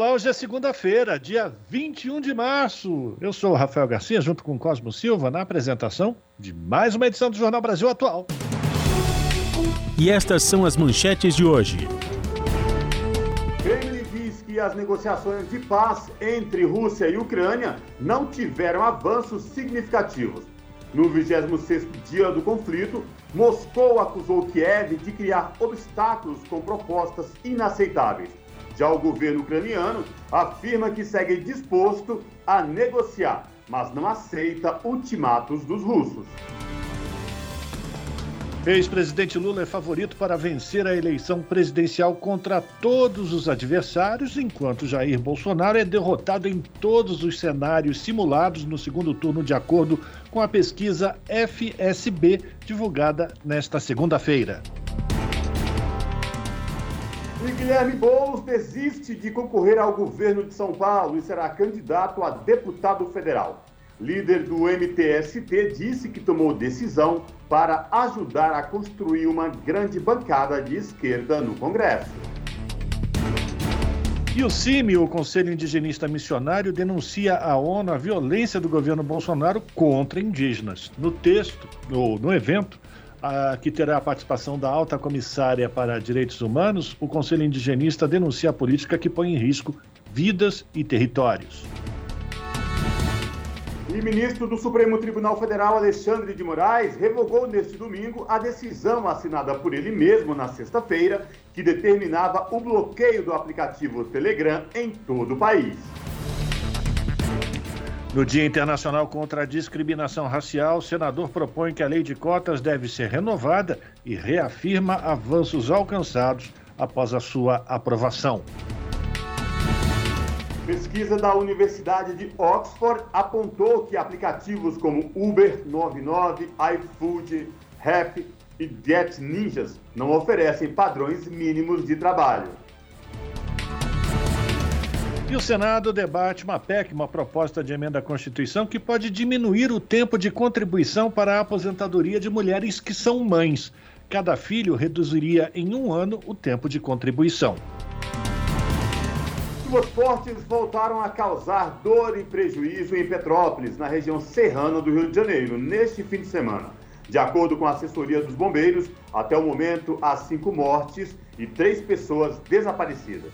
Olá, hoje é segunda-feira, dia 21 de março. Eu sou o Rafael Garcia, junto com Cosmo Silva, na apresentação de mais uma edição do Jornal Brasil Atual. E estas são as manchetes de hoje. Kremlin diz que as negociações de paz entre Rússia e Ucrânia não tiveram avanços significativos. No 26º dia do conflito, Moscou acusou Kiev de criar obstáculos com propostas inaceitáveis. Já o governo ucraniano afirma que segue disposto a negociar, mas não aceita ultimatos dos russos. Ex-presidente Lula é favorito para vencer a eleição presidencial contra todos os adversários, enquanto Jair Bolsonaro é derrotado em todos os cenários simulados no segundo turno, de acordo com a pesquisa FSB, divulgada nesta segunda-feira. E Guilherme Boulos desiste de concorrer ao governo de São Paulo e será candidato a deputado federal. Líder do MTST disse que tomou decisão para ajudar a construir uma grande bancada de esquerda no Congresso. E o CIMI, o Conselho Indigenista Missionário, denuncia à ONU a violência do governo Bolsonaro contra indígenas. No texto, ou no evento, a, que terá a participação da alta comissária para direitos humanos, o Conselho Indigenista denuncia a política que põe em risco vidas e territórios. E ministro do Supremo Tribunal Federal, Alexandre de Moraes, revogou neste domingo a decisão assinada por ele mesmo na sexta-feira, que determinava o bloqueio do aplicativo Telegram em todo o país. No Dia Internacional contra a Discriminação Racial, o senador propõe que a lei de cotas deve ser renovada e reafirma avanços alcançados após a sua aprovação. Pesquisa da Universidade de Oxford apontou que aplicativos como Uber 99, iFood, Rap e Get Ninjas não oferecem padrões mínimos de trabalho. E o Senado debate uma PEC, uma proposta de emenda à Constituição, que pode diminuir o tempo de contribuição para a aposentadoria de mulheres que são mães. Cada filho reduziria em um ano o tempo de contribuição. Chuvas fortes voltaram a causar dor e prejuízo em Petrópolis, na região serrana do Rio de Janeiro, neste fim de semana. De acordo com a assessoria dos bombeiros, até o momento há cinco mortes e três pessoas desaparecidas.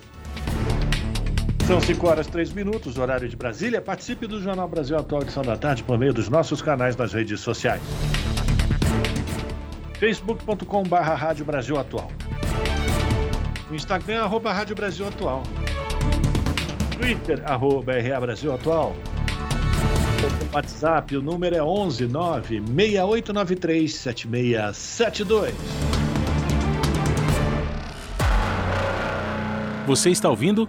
São 5 horas 3 minutos, horário de Brasília. Participe do Jornal Brasil Atual Edição da Tarde por meio dos nossos canais nas redes sociais. facebook.com barra Rádio Brasil Atual. Instagram, arroba Rádio Brasil Atual. Twitter, arroba RA Brasil Atual. WhatsApp, o número é 11 9 6893 7672. Você está ouvindo?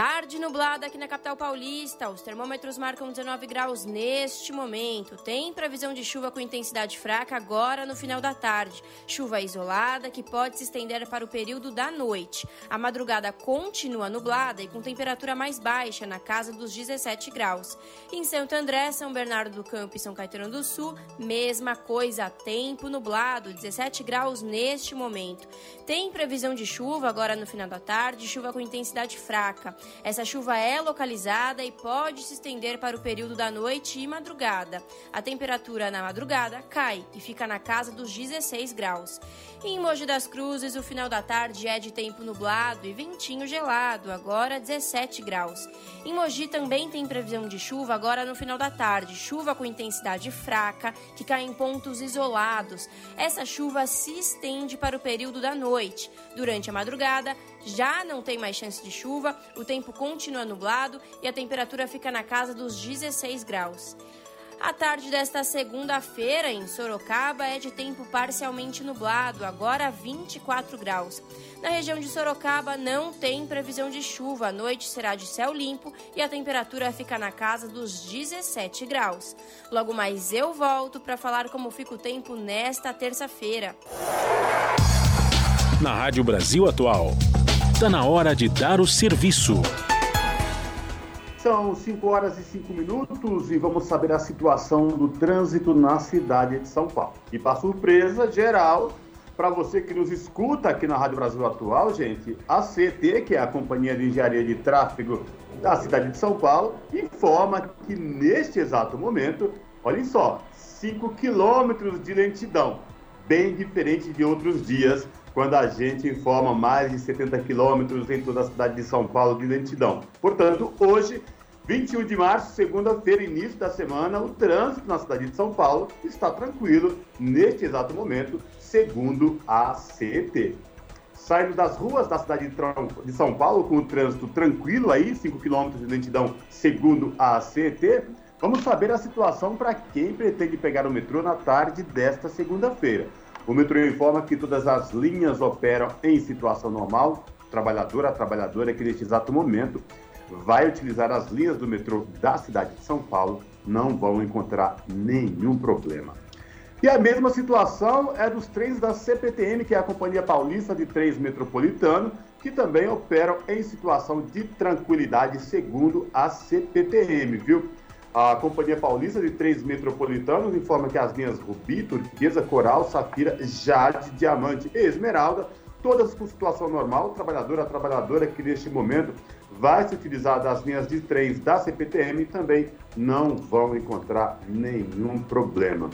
Tarde nublada aqui na capital paulista. Os termômetros marcam 19 graus neste momento. Tem previsão de chuva com intensidade fraca agora no final da tarde. Chuva isolada que pode se estender para o período da noite. A madrugada continua nublada e com temperatura mais baixa, na casa dos 17 graus. Em Santo André, São Bernardo do Campo e São Caetano do Sul, mesma coisa. Tempo nublado, 17 graus neste momento. Tem previsão de chuva agora no final da tarde, chuva com intensidade fraca. Essa chuva é localizada e pode se estender para o período da noite e madrugada. A temperatura na madrugada cai e fica na casa dos 16 graus. Em Mogi das Cruzes, o final da tarde é de tempo nublado e ventinho gelado, agora 17 graus. Em Mogi também tem previsão de chuva agora no final da tarde, chuva com intensidade fraca, que cai em pontos isolados. Essa chuva se estende para o período da noite. Durante a madrugada, já não tem mais chance de chuva, o tempo continua nublado e a temperatura fica na casa dos 16 graus. A tarde desta segunda-feira em Sorocaba é de tempo parcialmente nublado, agora 24 graus. Na região de Sorocaba não tem previsão de chuva, a noite será de céu limpo e a temperatura fica na casa dos 17 graus. Logo mais eu volto para falar como fica o tempo nesta terça-feira. Na Rádio Brasil Atual, está na hora de dar o serviço. São 5 horas e 5 minutos e vamos saber a situação do trânsito na cidade de São Paulo. E para surpresa geral, para você que nos escuta aqui na Rádio Brasil Atual, gente, a CT, que é a Companhia de Engenharia de Tráfego da cidade de São Paulo, informa que neste exato momento, olhem só, 5 quilômetros de lentidão, bem diferente de outros dias, quando a gente informa mais de 70 quilômetros em toda a cidade de São Paulo de lentidão. Portanto, hoje, 21 de março, segunda-feira, início da semana, o trânsito na cidade de São Paulo está tranquilo neste exato momento, segundo a CET. Saindo das ruas da cidade de São Paulo com o trânsito tranquilo aí, 5 quilômetros de lentidão, segundo a CET, vamos saber a situação para quem pretende pegar o metrô na tarde desta segunda-feira. O metrô informa que todas as linhas operam em situação normal. Trabalhador a trabalhadora que neste exato momento vai utilizar as linhas do metrô da cidade de São Paulo não vão encontrar nenhum problema. E a mesma situação é dos trens da CPTM, que é a Companhia Paulista de Trens Metropolitano, que também operam em situação de tranquilidade, segundo a CPTM, viu? A Companhia Paulista de Trens Metropolitanos informa que as linhas Rubi, Turquesa, Coral, Safira, Jade, Diamante e Esmeralda, todas com situação normal, trabalhadora a trabalhadora que neste momento vai se utilizar das linhas de trens da CPTM também não vão encontrar nenhum problema.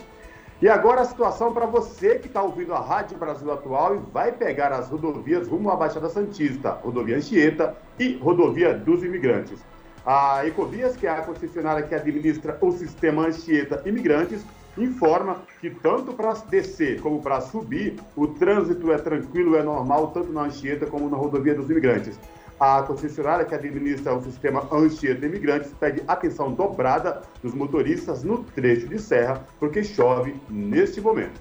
E agora a situação para você que está ouvindo a Rádio Brasil Atual e vai pegar as rodovias rumo à Baixada Santista, rodovia Anchieta e rodovia dos Imigrantes. A Ecovias, que é a concessionária que administra o sistema Anchieta Imigrantes, informa que tanto para descer como para subir, o trânsito é tranquilo, é normal, tanto na Anchieta como na rodovia dos imigrantes. A concessionária que administra o sistema Anchieta Imigrantes pede atenção dobrada dos motoristas no trecho de serra, porque chove neste momento.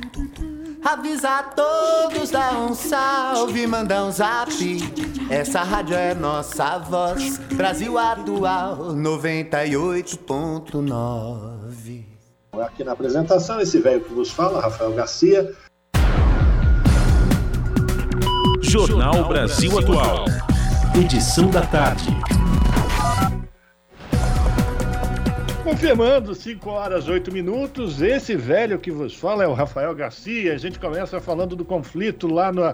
Avisa a todos, dá um salve, manda um zap. Essa rádio é nossa voz. Brasil Atual 98.9. Aqui na apresentação, esse velho que vos fala, Rafael Garcia. Jornal Brasil Atual. Edição da tarde. Confirmando, 5 horas 8 minutos. Esse velho que vos fala é o Rafael Garcia. A gente começa falando do conflito lá no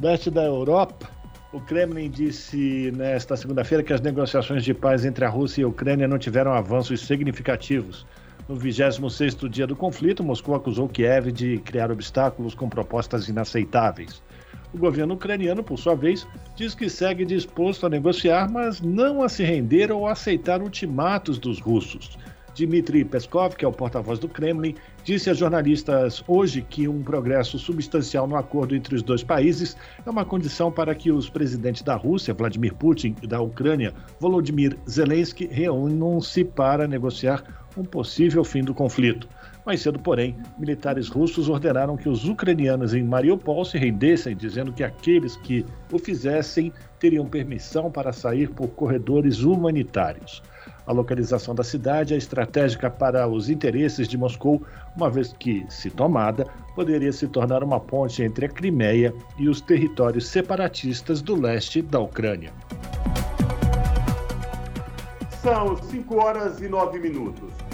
leste da Europa. O Kremlin disse nesta segunda-feira que as negociações de paz entre a Rússia e a Ucrânia não tiveram avanços significativos. No 26º dia do conflito, Moscou acusou Kiev de criar obstáculos com propostas inaceitáveis. O governo ucraniano, por sua vez, diz que segue disposto a negociar, mas não a se render ou aceitar ultimatos dos russos. Dmitry Peskov, que é o porta-voz do Kremlin, disse a jornalistas hoje que um progresso substancial no acordo entre os dois países é uma condição para que os presidentes da Rússia, Vladimir Putin, e da Ucrânia, Volodymyr Zelensky, reúnam-se para negociar um possível fim do conflito. Mais cedo, porém, militares russos ordenaram que os ucranianos em Mariupol se rendessem, dizendo que aqueles que o fizessem teriam permissão para sair por corredores humanitários. A localização da cidade é estratégica para os interesses de Moscou, uma vez que, se tomada, poderia se tornar uma ponte entre a Crimeia e os territórios separatistas do leste da Ucrânia. São 5 horas e 9 minutos.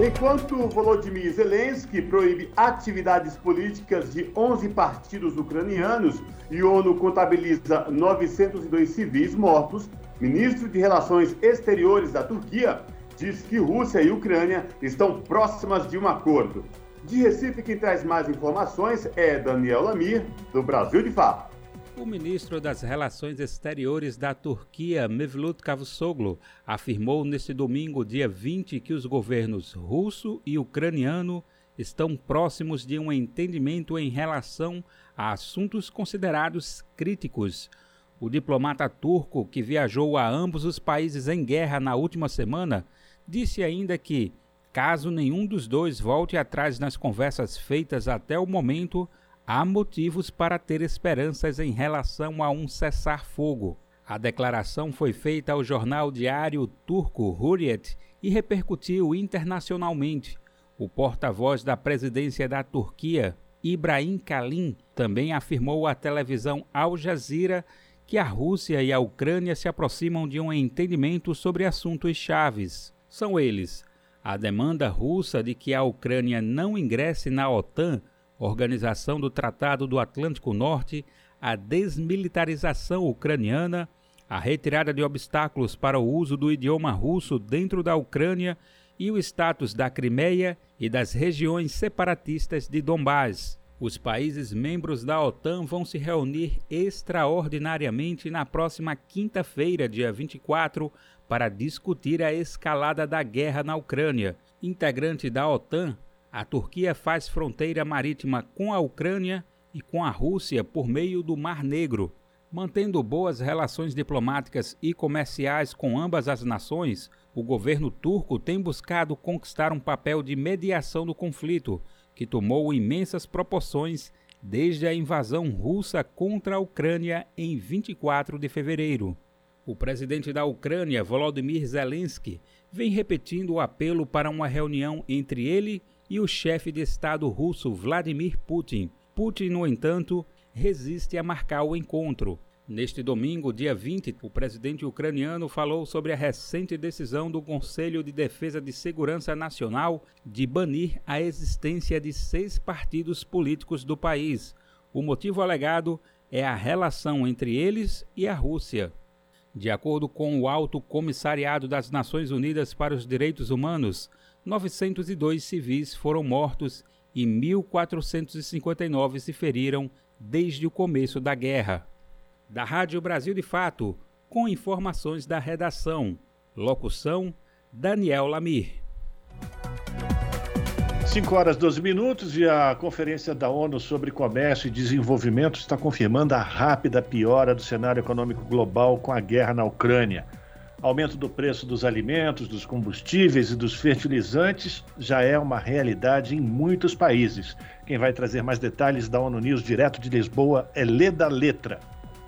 Enquanto Volodymyr Zelensky proíbe atividades políticas de 11 partidos ucranianos e ONU contabiliza 902 civis mortos, ministro de Relações Exteriores da Turquia diz que Rússia e Ucrânia estão próximas de um acordo. De Recife, quem traz mais informações é Daniel Lamir, do Brasil de Fato. O ministro das Relações Exteriores da Turquia, Mevlut Cavusoglu, afirmou neste domingo, dia 20, que os governos russo e ucraniano estão próximos de um entendimento em relação a assuntos considerados críticos. O diplomata turco, que viajou a ambos os países em guerra na última semana, disse ainda que, caso nenhum dos dois volte atrás nas conversas feitas até o momento, há motivos para ter esperanças em relação a um cessar-fogo. A declaração foi feita ao jornal diário turco Hurriyet e repercutiu internacionalmente. O porta-voz da presidência da Turquia, Ibrahim Kalin, também afirmou à televisão Al Jazeera que a Rússia e a Ucrânia se aproximam de um entendimento sobre assuntos chaves. São eles a demanda russa de que a Ucrânia não ingresse na OTAN Organização do Tratado do Atlântico Norte, a desmilitarização ucraniana, a retirada de obstáculos para o uso do idioma russo dentro da Ucrânia e o status da Crimeia e das regiões separatistas de Donbás. Os países membros da OTAN vão se reunir extraordinariamente na próxima quinta-feira, dia 24, para discutir a escalada da guerra na Ucrânia. Integrante da OTAN, a Turquia faz fronteira marítima com a Ucrânia e com a Rússia por meio do Mar Negro. Mantendo boas relações diplomáticas e comerciais com ambas as nações, o governo turco tem buscado conquistar um papel de mediação do conflito, que tomou imensas proporções desde a invasão russa contra a Ucrânia em 24 de fevereiro. O presidente da Ucrânia, Volodymyr Zelensky, vem repetindo o apelo para uma reunião entre ele e o chefe de Estado russo Vladimir Putin. Putin, no entanto, resiste a marcar o encontro. Neste domingo, dia 20, o presidente ucraniano falou sobre a recente decisão do Conselho de Defesa de Segurança Nacional de banir a existência de seis partidos políticos do país. O motivo alegado é a relação entre eles e a Rússia. De acordo com o Alto Comissariado das Nações Unidas para os Direitos Humanos, 902 civis foram mortos e 1.459 se feriram desde o começo da guerra. Da Rádio Brasil de Fato, com informações da redação. Locução: Daniel Lamir. 5 horas 12 minutos e a Conferência da ONU sobre Comércio e Desenvolvimento está confirmando a rápida piora do cenário econômico global com a guerra na Ucrânia. Aumento do preço dos alimentos, dos combustíveis e dos fertilizantes já é uma realidade em muitos países. Quem vai trazer mais detalhes da ONU News direto de Lisboa é Leda Letra.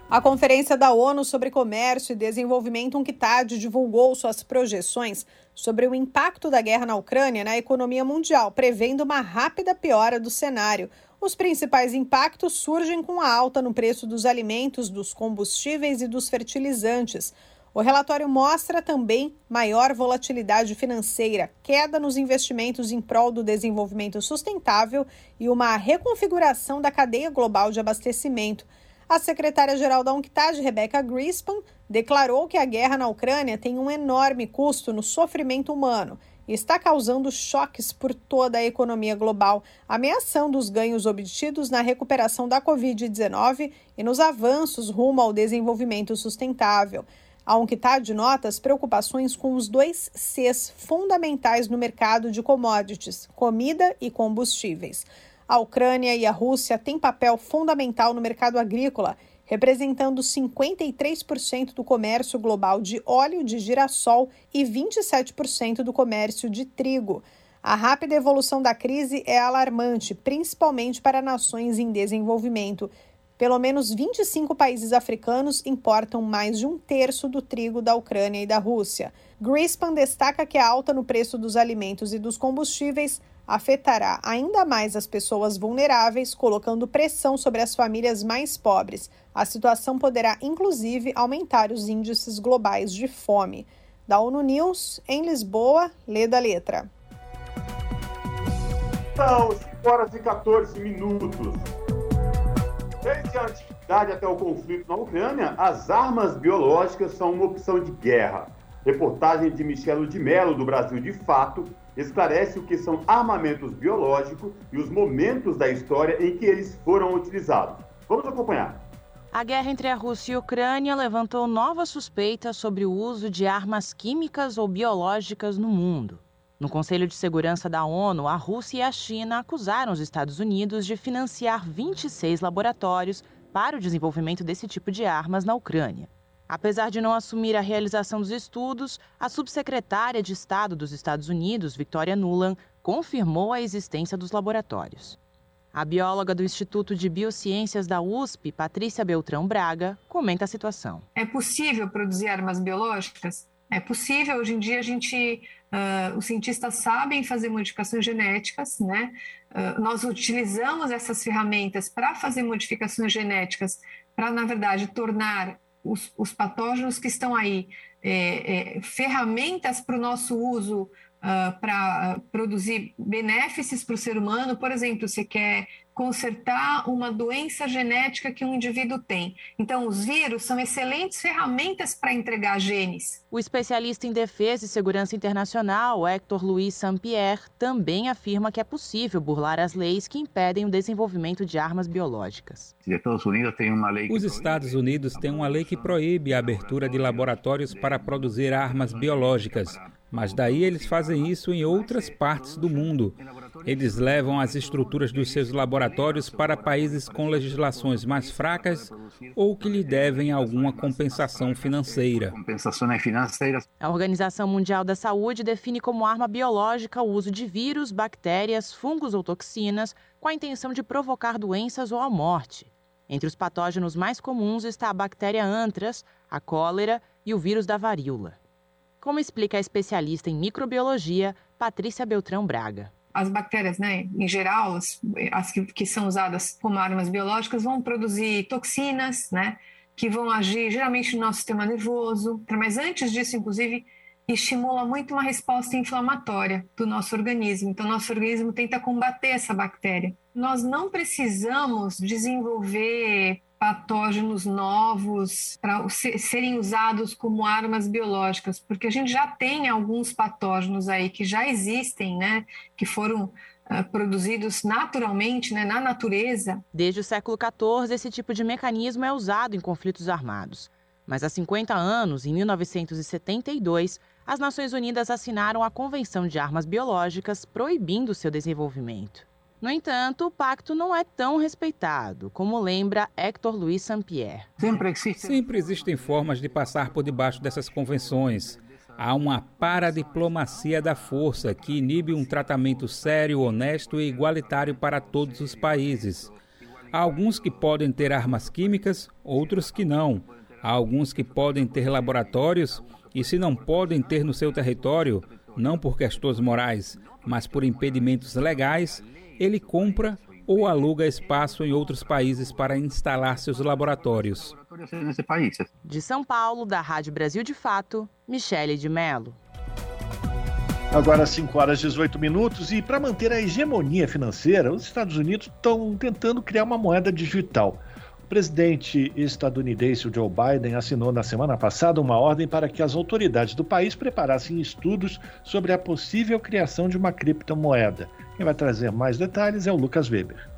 A Conferência da ONU sobre Comércio e Desenvolvimento, UNCTAD, divulgou suas projeções sobre o impacto da guerra na Ucrânia na economia mundial, prevendo uma rápida piora do cenário. Os principais impactos surgem com a alta no preço dos alimentos, dos combustíveis e dos fertilizantes. O relatório mostra também maior volatilidade financeira, queda nos investimentos em prol do desenvolvimento sustentável e uma reconfiguração da cadeia global de abastecimento. A secretária-geral da UNCTAD, Rebecca Grispan, declarou que a guerra na Ucrânia tem um enorme custo no sofrimento humano e está causando choques por toda a economia global, ameaçando os ganhos obtidos na recuperação da Covid-19 e nos avanços rumo ao desenvolvimento sustentável. A UNCTAD nota as preocupações com os dois Cs fundamentais no mercado de commodities, comida e combustíveis. A Ucrânia e a Rússia têm papel fundamental no mercado agrícola, representando 53% do comércio global de óleo de girassol e 27% do comércio de trigo. A rápida evolução da crise é alarmante, principalmente para nações em desenvolvimento, pelo menos 25 países africanos importam mais de um terço do trigo da Ucrânia e da Rússia. Grispan destaca que a alta no preço dos alimentos e dos combustíveis afetará ainda mais as pessoas vulneráveis, colocando pressão sobre as famílias mais pobres. A situação poderá, inclusive, aumentar os índices globais de fome. Da ONU News, em Lisboa, lê da letra. São 5 horas e 14 minutos. Desde a antiguidade até o conflito na Ucrânia, as armas biológicas são uma opção de guerra. Reportagem de Michelo de Mello, do Brasil de Fato, esclarece o que são armamentos biológicos e os momentos da história em que eles foram utilizados. Vamos acompanhar. A guerra entre a Rússia e a Ucrânia levantou novas suspeitas sobre o uso de armas químicas ou biológicas no mundo. No Conselho de Segurança da ONU, a Rússia e a China acusaram os Estados Unidos de financiar 26 laboratórios para o desenvolvimento desse tipo de armas na Ucrânia. Apesar de não assumir a realização dos estudos, a subsecretária de Estado dos Estados Unidos, Victoria Nuland, confirmou a existência dos laboratórios. A bióloga do Instituto de Biociências da USP, Patrícia Beltrão Braga, comenta a situação. É possível produzir armas biológicas? É possível. Hoje em dia, a gente, uh, os cientistas sabem fazer modificações genéticas, né? Uh, nós utilizamos essas ferramentas para fazer modificações genéticas, para, na verdade, tornar os, os patógenos que estão aí, é, é, ferramentas para o nosso uso uh, ah, para produzir benefícios para o ser humano. Por exemplo, você quer consertar uma doença genética que um indivíduo tem. Então, os vírus são excelentes ferramentas para entregar genes. O especialista em defesa e segurança internacional, Hector Luiz Saint-Pierre, também afirma que é possível burlar as leis que impedem o desenvolvimento de armas biológicas. Os Estados Unidos têm uma lei que proíbe a abertura de laboratórios para produzir armas biológicas, mas daí eles fazem isso em outras partes do mundo. Eles levam as estruturas dos seus laboratórios para países com legislações mais fracas ou que lhe devem alguma compensação financeira. A Organização Mundial da Saúde define como arma biológica o uso de vírus, bactérias, fungos ou toxinas com a intenção de provocar doenças ou a morte. Entre os patógenos mais comuns está a bactéria antras, a cólera e o vírus da varíola. Como explica a especialista em microbiologia, Patrícia Beltrão Braga as bactérias, né, em geral, as, as que, que, são usadas como armas biológicas, vão produzir toxinas, né, que vão agir geralmente no nosso sistema nervoso. Mas antes disso, inclusive, estimula muito uma resposta inflamatória do nosso organismo. Então, nosso organismo tenta combater essa bactéria. Nós não precisamos desenvolver patógenos novos para serem usados como armas biológicas, porque a gente já tem alguns patógenos aí que já existem, né, que foram uh, produzidos naturalmente, né, na natureza. Desde o século XIV, esse tipo de mecanismo é usado em conflitos armados. Mas há 50 anos, em 1972, as Nações Unidas assinaram a Convenção de Armas Biológicas, proibindo seu desenvolvimento. No entanto, o pacto não é tão respeitado, como lembra Hector Luiz Saint-Pierre. Sempre existem formas de passar por debaixo dessas convenções. Há uma paradiplomacia da força que inibe um tratamento sério, honesto e igualitário para todos os países. Há alguns que podem ter armas químicas, outros que não. Há alguns que podem ter laboratórios e, se não podem ter no seu território, não por questões morais, mas por impedimentos legais, ele compra ou aluga espaço em outros países para instalar seus laboratórios. De São Paulo, da Rádio Brasil de Fato, Michele de Mello. Agora 5 horas e 18 minutos e para manter a hegemonia financeira, os Estados Unidos estão tentando criar uma moeda digital. O presidente estadunidense Joe Biden assinou na semana passada uma ordem para que as autoridades do país preparassem estudos sobre a possível criação de uma criptomoeda. Quem vai trazer mais detalhes é o Lucas Weber.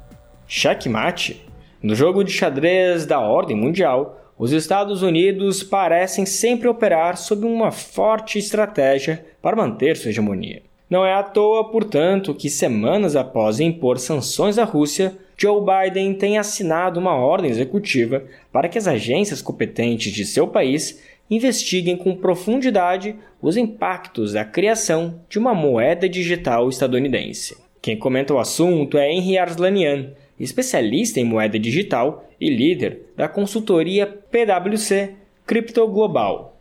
Checkmate. No jogo de xadrez da ordem mundial, os Estados Unidos parecem sempre operar sob uma forte estratégia para manter sua hegemonia. Não é à toa, portanto, que semanas após impor sanções à Rússia, Joe Biden tem assinado uma ordem executiva para que as agências competentes de seu país investiguem com profundidade os impactos da criação de uma moeda digital estadunidense. Quem comenta o assunto é Henry Arslanian, especialista em moeda digital e líder da consultoria PwC Cripto Global.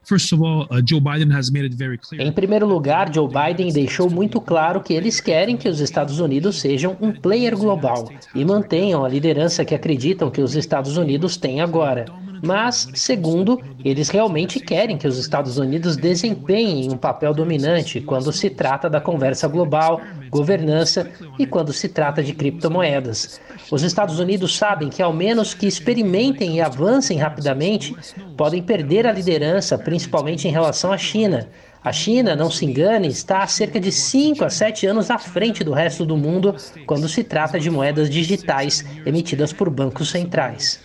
Em primeiro lugar, Joe Biden deixou muito claro que eles querem que os Estados Unidos sejam um player global e mantenham a liderança que acreditam que os Estados Unidos têm agora. Mas, segundo, eles realmente querem que os Estados Unidos desempenhem um papel dominante quando se trata da conversa global, governança e quando se trata de criptomoedas. Os Estados Unidos sabem que, ao menos que experimentem e avancem rapidamente, podem perder a liderança, principalmente em relação à China. A China, não se engane, está há cerca de 5 a 7 anos à frente do resto do mundo quando se trata de moedas digitais emitidas por bancos centrais.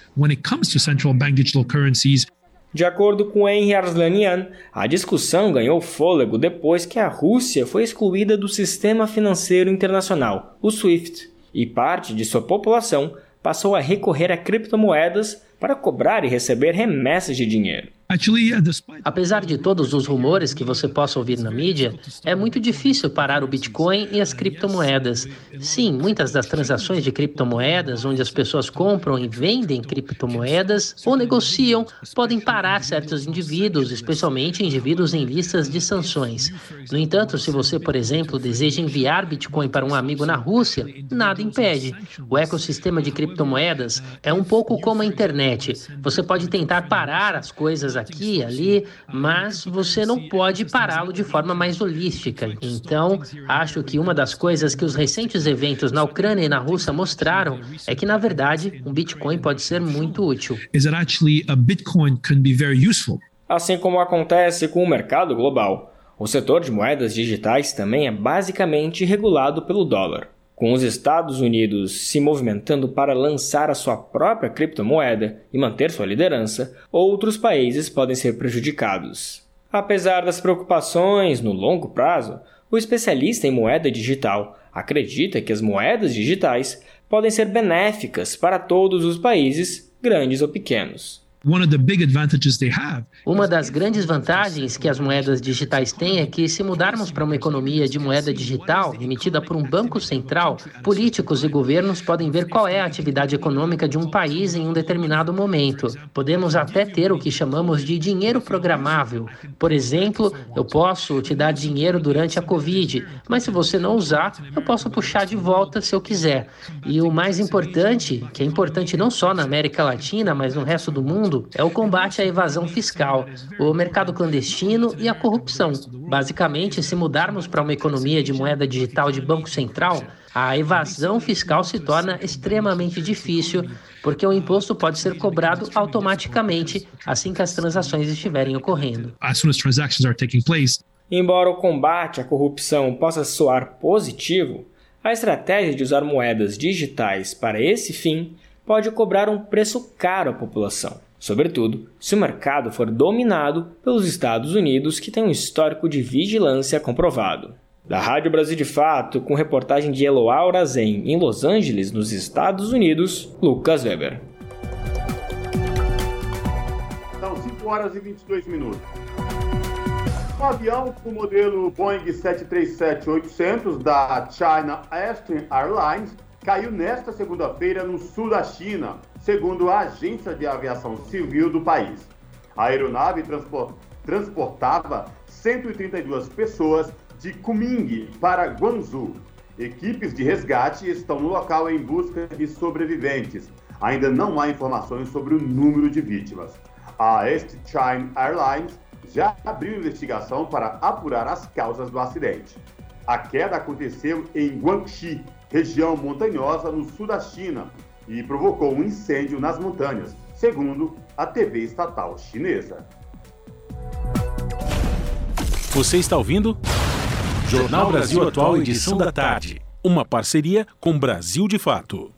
De acordo com Henry Arslanian, a discussão ganhou fôlego depois que a Rússia foi excluída do sistema financeiro internacional, o SWIFT, e parte de sua população passou a recorrer a criptomoedas para cobrar e receber remessas de dinheiro. Apesar de todos os rumores que você possa ouvir na mídia, é muito difícil parar o Bitcoin e as criptomoedas. Sim, muitas das transações de criptomoedas, onde as pessoas compram e vendem criptomoedas ou negociam, podem parar certos indivíduos, especialmente indivíduos em listas de sanções. No entanto, se você, por exemplo, deseja enviar Bitcoin para um amigo na Rússia, nada impede. O ecossistema de criptomoedas é um pouco como a internet. Você pode tentar parar as coisas aqui e ali, mas você não pode pará-lo de forma mais holística. Então, acho que uma das coisas que os recentes eventos na Ucrânia e na Rússia mostraram é que, na verdade, um Bitcoin pode ser muito útil. Assim como acontece com o mercado global, o setor de moedas digitais também é basicamente regulado pelo dólar. Com os Estados Unidos se movimentando para lançar a sua própria criptomoeda e manter sua liderança, outros países podem ser prejudicados. Apesar das preocupações no longo prazo, o especialista em moeda digital acredita que as moedas digitais podem ser benéficas para todos os países, grandes ou pequenos. Uma das grandes vantagens que as moedas digitais têm é que, se mudarmos para uma economia de moeda digital emitida por um banco central, políticos e governos podem ver qual é a atividade econômica de um país em um determinado momento. Podemos até ter o que chamamos de dinheiro programável. Por exemplo, eu posso te dar dinheiro durante a Covid, mas se você não usar, eu posso puxar de volta se eu quiser. E o mais importante, que é importante não só na América Latina, mas no resto do mundo, mundo é o combate à evasão fiscal, o mercado clandestino e a corrupção. Basicamente, se mudarmos para uma economia de moeda digital de Banco Central, a evasão fiscal se torna extremamente difícil, porque o imposto pode ser cobrado automaticamente assim que as transações estiverem ocorrendo. Embora o combate à corrupção possa soar positivo, a estratégia de usar moedas digitais para esse fim pode cobrar um preço caro à população sobretudo se o mercado for dominado pelos Estados Unidos, que tem um histórico de vigilância comprovado. Da Rádio Brasil de Fato, com reportagem de Eloá Zen em Los Angeles, nos Estados Unidos, Lucas Weber. São 5 horas e 22 minutos. Um avião do modelo Boeing 737-800 da China Eastern Airlines caiu nesta segunda-feira no sul da China, segundo a Agência de Aviação Civil do país. A aeronave transportava 132 pessoas de Kunming para Guangzhou. Equipes de resgate estão no local em busca de sobreviventes. Ainda não há informações sobre o número de vítimas. A East China Airlines já abriu investigação para apurar as causas do acidente. A queda aconteceu em Guangxi, região montanhosa no sul da China, e provocou um incêndio nas montanhas, segundo a TV estatal chinesa. Você está ouvindo? Jornal Brasil Atual, edição da tarde. Uma parceria com Brasil de Fato.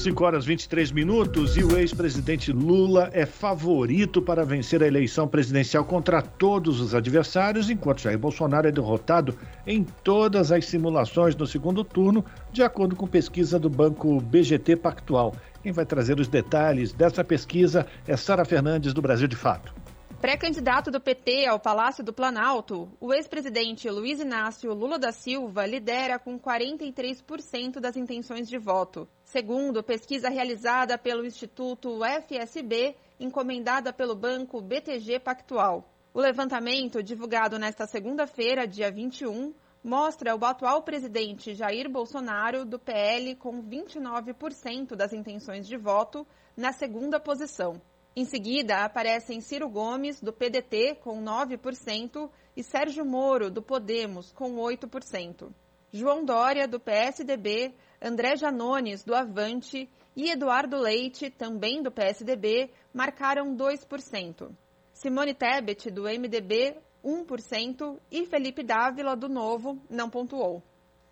São 5 horas e 23 minutos e o ex-presidente Lula é favorito para vencer a eleição presidencial contra todos os adversários, enquanto Jair Bolsonaro é derrotado em todas as simulações no segundo turno, de acordo com pesquisa do banco BGT Pactual. Quem vai trazer os detalhes dessa pesquisa é Sara Fernandes, do Brasil de Fato. Pré-candidato do PT ao Palácio do Planalto, o ex-presidente Luiz Inácio Lula da Silva lidera com 43% das intenções de voto. Segundo pesquisa realizada pelo Instituto FSB, encomendada pelo banco BTG Pactual. O levantamento, divulgado nesta segunda-feira, dia 21, mostra o atual presidente Jair Bolsonaro, do PL, com 29% das intenções de voto, na segunda posição. Em seguida, aparecem Ciro Gomes, do PDT, com 9%, e Sérgio Moro, do Podemos, com 8%. João Dória, do PSDB, André Janones, do Avante e Eduardo Leite, também do PSDB, marcaram 2%. Simone Tebet, do MDB, 1% e Felipe Dávila, do Novo, não pontuou.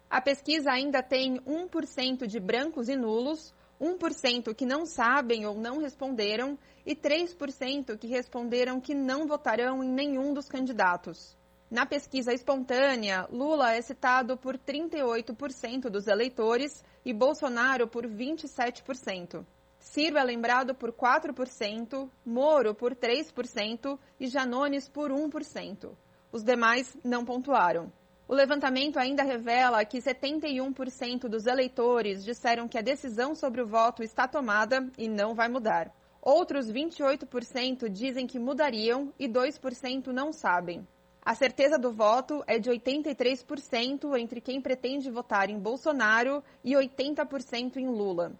A pesquisa ainda tem 1% de brancos e nulos, 1% que não sabem ou não responderam e 3% que responderam que não votarão em nenhum dos candidatos. Na pesquisa espontânea, Lula é citado por 38% dos eleitores e Bolsonaro por 27%. Ciro é lembrado por 4%, Moro por 3% e Janones por 1%. Os demais não pontuaram. O levantamento ainda revela que 71% dos eleitores disseram que a decisão sobre o voto está tomada e não vai mudar. Outros 28% dizem que mudariam e 2% não sabem. A certeza do voto é de 83% entre quem pretende votar em Bolsonaro e 80% em Lula.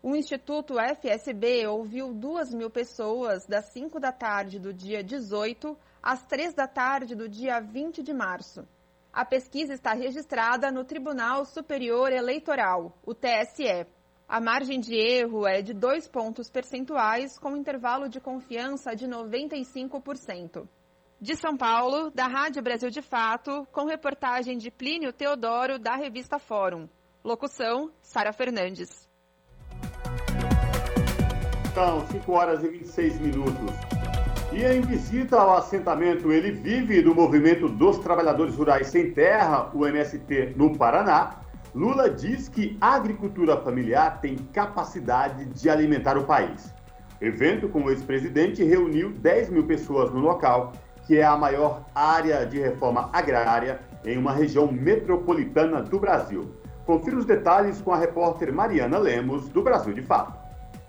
O Instituto FSB ouviu 2 mil pessoas das 5 da tarde do dia 18 às 3 da tarde do dia 20 de março. A pesquisa está registrada no Tribunal Superior Eleitoral, o TSE. A margem de erro é de dois pontos percentuais, com intervalo de confiança de 95%. De São Paulo, da Rádio Brasil de Fato, com reportagem de Plínio Teodoro, da revista Fórum. Locução: Sara Fernandes. São 5 horas e 26 minutos. E em visita ao assentamento Ele Vive do Movimento dos Trabalhadores Rurais Sem Terra, o MST, no Paraná, Lula diz que a agricultura familiar tem capacidade de alimentar o país. Evento com o ex-presidente reuniu 10 mil pessoas no local, que é a maior área de reforma agrária em uma região metropolitana do Brasil. Confira os detalhes com a repórter Mariana Lemos, do Brasil de Fato.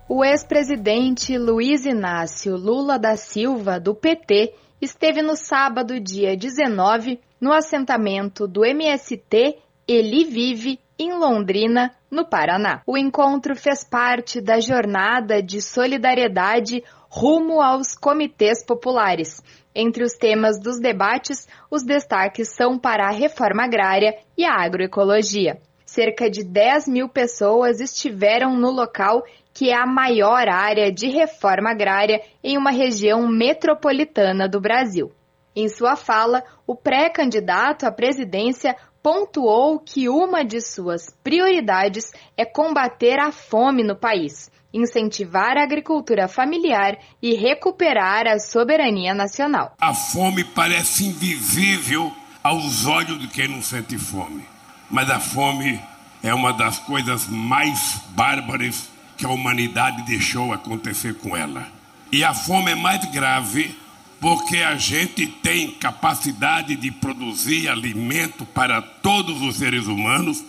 O ex-presidente Luiz Inácio Lula da Silva, do PT, esteve no sábado, dia 19, no assentamento do MST Eli Vive, em Londrina, no Paraná. O encontro fez parte da jornada de solidariedade rumo aos comitês populares. Entre os temas dos debates, os destaques são para a reforma agrária e a agroecologia. Cerca de 10 mil pessoas estiveram no local que é a maior área de reforma agrária em uma região metropolitana do Brasil. Em sua fala, o pré-candidato à presidência pontuou que uma de suas prioridades é combater a fome no país, incentivar a agricultura familiar e recuperar a soberania nacional. A fome parece invisível aos olhos de quem não sente fome, mas a fome é uma das coisas mais bárbaras que a humanidade deixou acontecer com ela. E a fome é mais grave porque a gente tem capacidade de produzir alimento para todos os seres humanos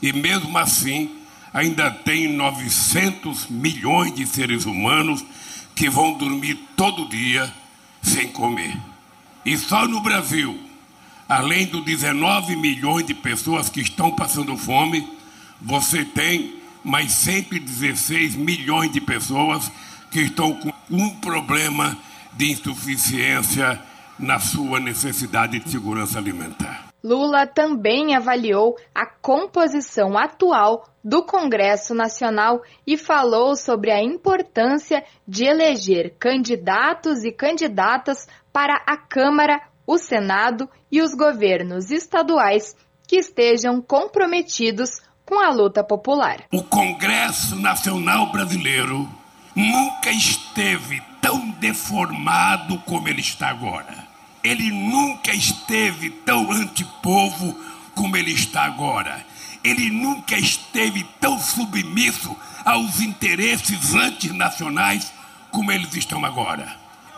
e mesmo assim ainda tem 900 milhões de seres humanos que vão dormir todo dia sem comer. E só no Brasil, além dos 19 milhões de pessoas que estão passando fome, você tem mas sempre 16 milhões de pessoas que estão com um problema de insuficiência na sua necessidade de segurança alimentar. Lula também avaliou a composição atual do Congresso Nacional e falou sobre a importância de eleger candidatos e candidatas para a Câmara, o Senado e os governos estaduais que estejam comprometidos com a luta popular. O Congresso Nacional Brasileiro nunca esteve tão deformado como ele está agora. Ele nunca esteve tão antipovo como ele está agora. Ele nunca esteve tão submisso aos interesses antinacionais como eles estão agora.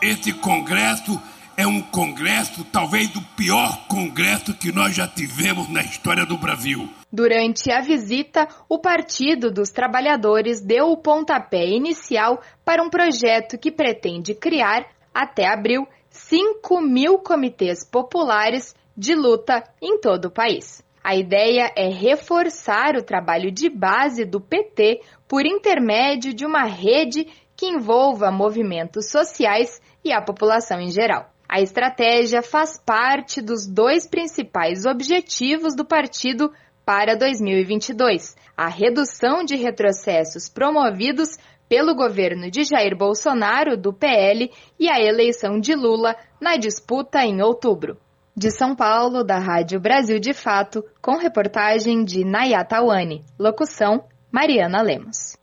Esse Congresso é um congresso, talvez o pior congresso que nós já tivemos na história do Brasil. Durante a visita, o Partido dos Trabalhadores deu o pontapé inicial para um projeto que pretende criar, até abril, 5 mil comitês populares de luta em todo o país. A ideia é reforçar o trabalho de base do PT por intermédio de uma rede que envolva movimentos sociais e a população em geral. A estratégia faz parte dos dois principais objetivos do partido para 2022: a redução de retrocessos promovidos pelo governo de Jair Bolsonaro, do PL, e a eleição de Lula na disputa em outubro. De São Paulo, da Rádio Brasil de Fato, com reportagem de Nayata Wani. Locução: Mariana Lemos.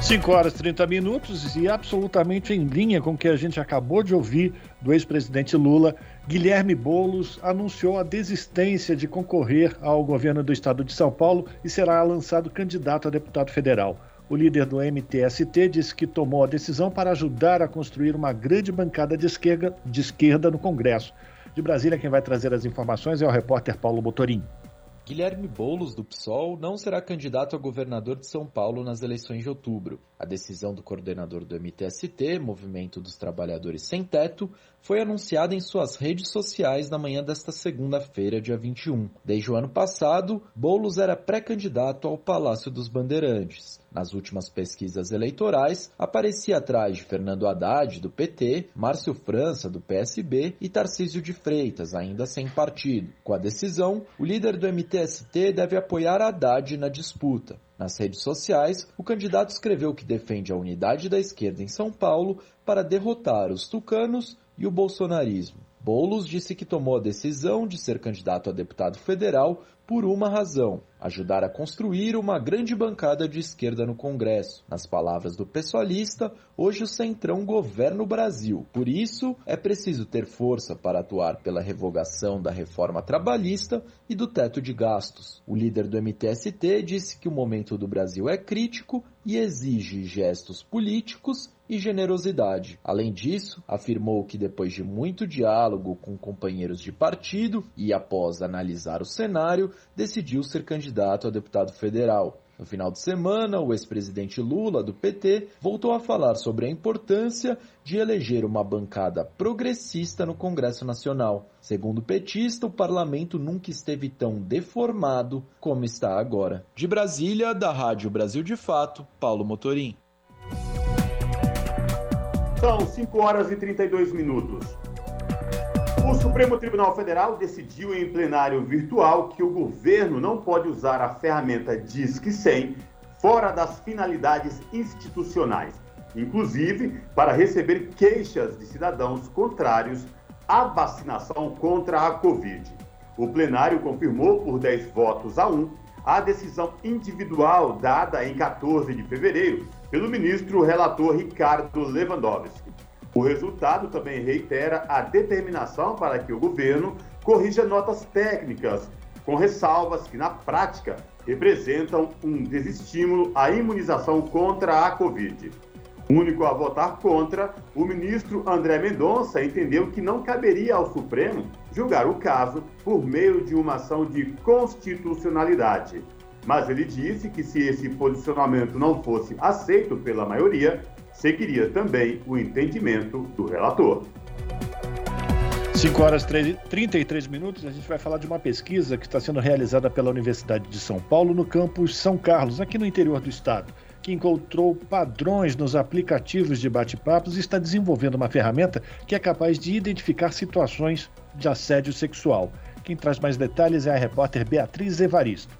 5 horas e 30 minutos e absolutamente em linha com o que a gente acabou de ouvir do ex-presidente Lula, Guilherme Boulos anunciou a desistência de concorrer ao governo do estado de São Paulo e será lançado candidato a deputado federal. O líder do MTST disse que tomou a decisão para ajudar a construir uma grande bancada de esquerda, de esquerda no Congresso. De Brasília, quem vai trazer as informações é o repórter Paulo Botorim. Guilherme Boulos, do PSOL, não será candidato a governador de São Paulo nas eleições de outubro. A decisão do coordenador do MTST, Movimento dos Trabalhadores Sem Teto, foi anunciada em suas redes sociais na manhã desta segunda-feira, dia 21. Desde o ano passado, Boulos era pré-candidato ao Palácio dos Bandeirantes. Nas últimas pesquisas eleitorais, aparecia atrás de Fernando Haddad, do PT, Márcio França, do PSB e Tarcísio de Freitas, ainda sem partido. Com a decisão, o líder do MTST deve apoiar Haddad na disputa. Nas redes sociais, o candidato escreveu que defende a unidade da esquerda em São Paulo para derrotar os tucanos e o bolsonarismo. Boulos disse que tomou a decisão de ser candidato a deputado federal por uma razão: ajudar a construir uma grande bancada de esquerda no Congresso. Nas palavras do pessoalista, hoje o Centrão governa o Brasil. Por isso, é preciso ter força para atuar pela revogação da reforma trabalhista e do teto de gastos. O líder do MTST disse que o momento do Brasil é crítico e exige gestos políticos e generosidade. Além disso, afirmou que depois de muito diálogo com companheiros de partido e após analisar o cenário, decidiu ser candidato a deputado federal. No final de semana, o ex-presidente Lula, do PT, voltou a falar sobre a importância de eleger uma bancada progressista no Congresso Nacional. Segundo o petista, o parlamento nunca esteve tão deformado como está agora. De Brasília, da Rádio Brasil de Fato, Paulo Motorim. São 5 horas e 32 minutos. O Supremo Tribunal Federal decidiu em plenário virtual que o governo não pode usar a ferramenta Disque 100 fora das finalidades institucionais, inclusive para receber queixas de cidadãos contrários à vacinação contra a Covid. O plenário confirmou por 10 votos a 1 a decisão individual dada em 14 de fevereiro pelo ministro relator Ricardo Lewandowski. O resultado também reitera a determinação para que o governo corrija notas técnicas, com ressalvas que, na prática, representam um desestímulo à imunização contra a Covid. Único a votar contra, o ministro André Mendonça entendeu que não caberia ao Supremo julgar o caso por meio de uma ação de constitucionalidade. Mas ele disse que se esse posicionamento não fosse aceito pela maioria, seguiria também o entendimento do relator. 5 horas e 33 minutos, a gente vai falar de uma pesquisa que está sendo realizada pela Universidade de São Paulo no campus São Carlos, aqui no interior do estado, que encontrou padrões nos aplicativos de bate-papos e está desenvolvendo uma ferramenta que é capaz de identificar situações de assédio sexual. Quem traz mais detalhes é a repórter Beatriz Evaristo.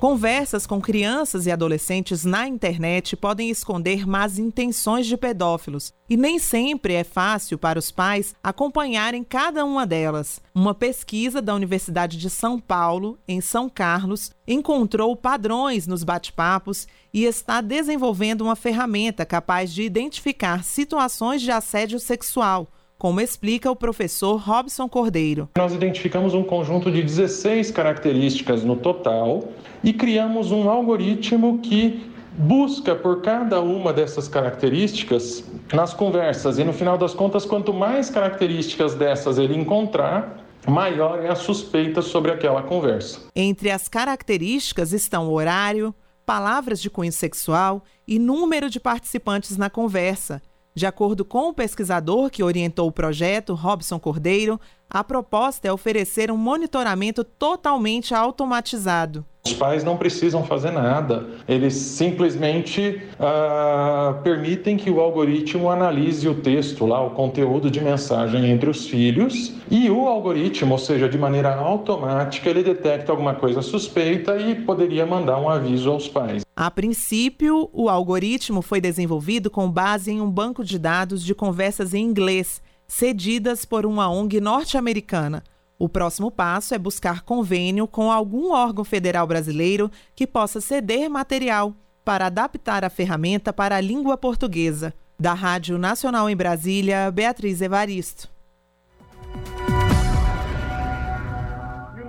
Conversas com crianças e adolescentes na internet podem esconder más intenções de pedófilos e nem sempre é fácil para os pais acompanharem cada uma delas. Uma pesquisa da Universidade de São Paulo, em São Carlos, encontrou padrões nos bate-papos e está desenvolvendo uma ferramenta capaz de identificar situações de assédio sexual como explica o professor Robson Cordeiro. Nós identificamos um conjunto de 16 características no total e criamos um algoritmo que busca por cada uma dessas características nas conversas e no final das contas, quanto mais características dessas ele encontrar, maior é a suspeita sobre aquela conversa. Entre as características estão o horário, palavras de cunho sexual e número de participantes na conversa. De acordo com o pesquisador que orientou o projeto, Robson Cordeiro, a proposta é oferecer um monitoramento totalmente automatizado. Os pais não precisam fazer nada, eles simplesmente uh, permitem que o algoritmo analise o texto, lá, o conteúdo de mensagem entre os filhos, e o algoritmo, ou seja, de maneira automática, ele detecta alguma coisa suspeita e poderia mandar um aviso aos pais. A princípio, o algoritmo foi desenvolvido com base em um banco de dados de conversas em inglês, cedidas por uma ONG norte-americana. O próximo passo é buscar convênio com algum órgão federal brasileiro que possa ceder material para adaptar a ferramenta para a língua portuguesa. Da Rádio Nacional em Brasília, Beatriz Evaristo.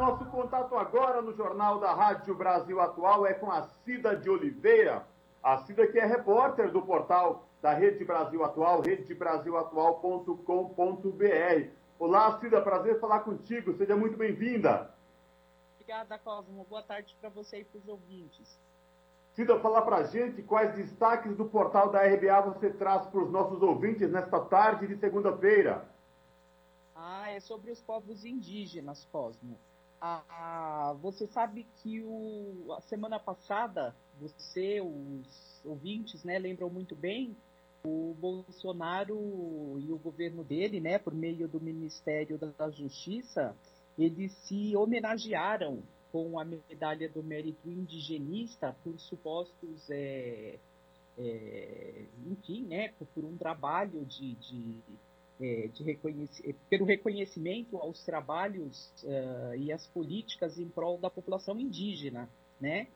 Nosso contato agora no Jornal da Rádio Brasil Atual é com a Cida de Oliveira. A Cida que é repórter do portal da Rede Brasil Atual, redebrasilatual.com.br. Olá, Cida, prazer falar contigo. Seja muito bem-vinda. Obrigada, Cosmo. Boa tarde para você e para os ouvintes. Cida, fala para a gente quais destaques do portal da RBA você traz para os nossos ouvintes nesta tarde de segunda-feira. Ah, é sobre os povos indígenas, Cosmo. Ah, você sabe que o, a semana passada, você, os ouvintes, né, lembram muito bem o Bolsonaro e o governo dele, né, por meio do Ministério da Justiça, eles se homenagearam com a medalha do mérito indigenista por supostos, é, é, enfim, né, por um trabalho de, de, é, reconhec pelo reconhecimento aos trabalhos uh, e às políticas em prol da população indígena, né?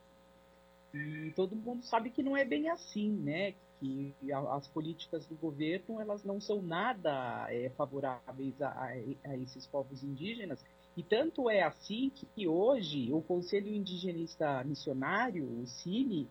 E todo mundo sabe que não é bem assim, né? que as políticas do governo elas não são nada é, favoráveis a, a, a, esses povos indígenas e tanto é assim que hoje o Conselho Indigenista Missionário, o CIMI,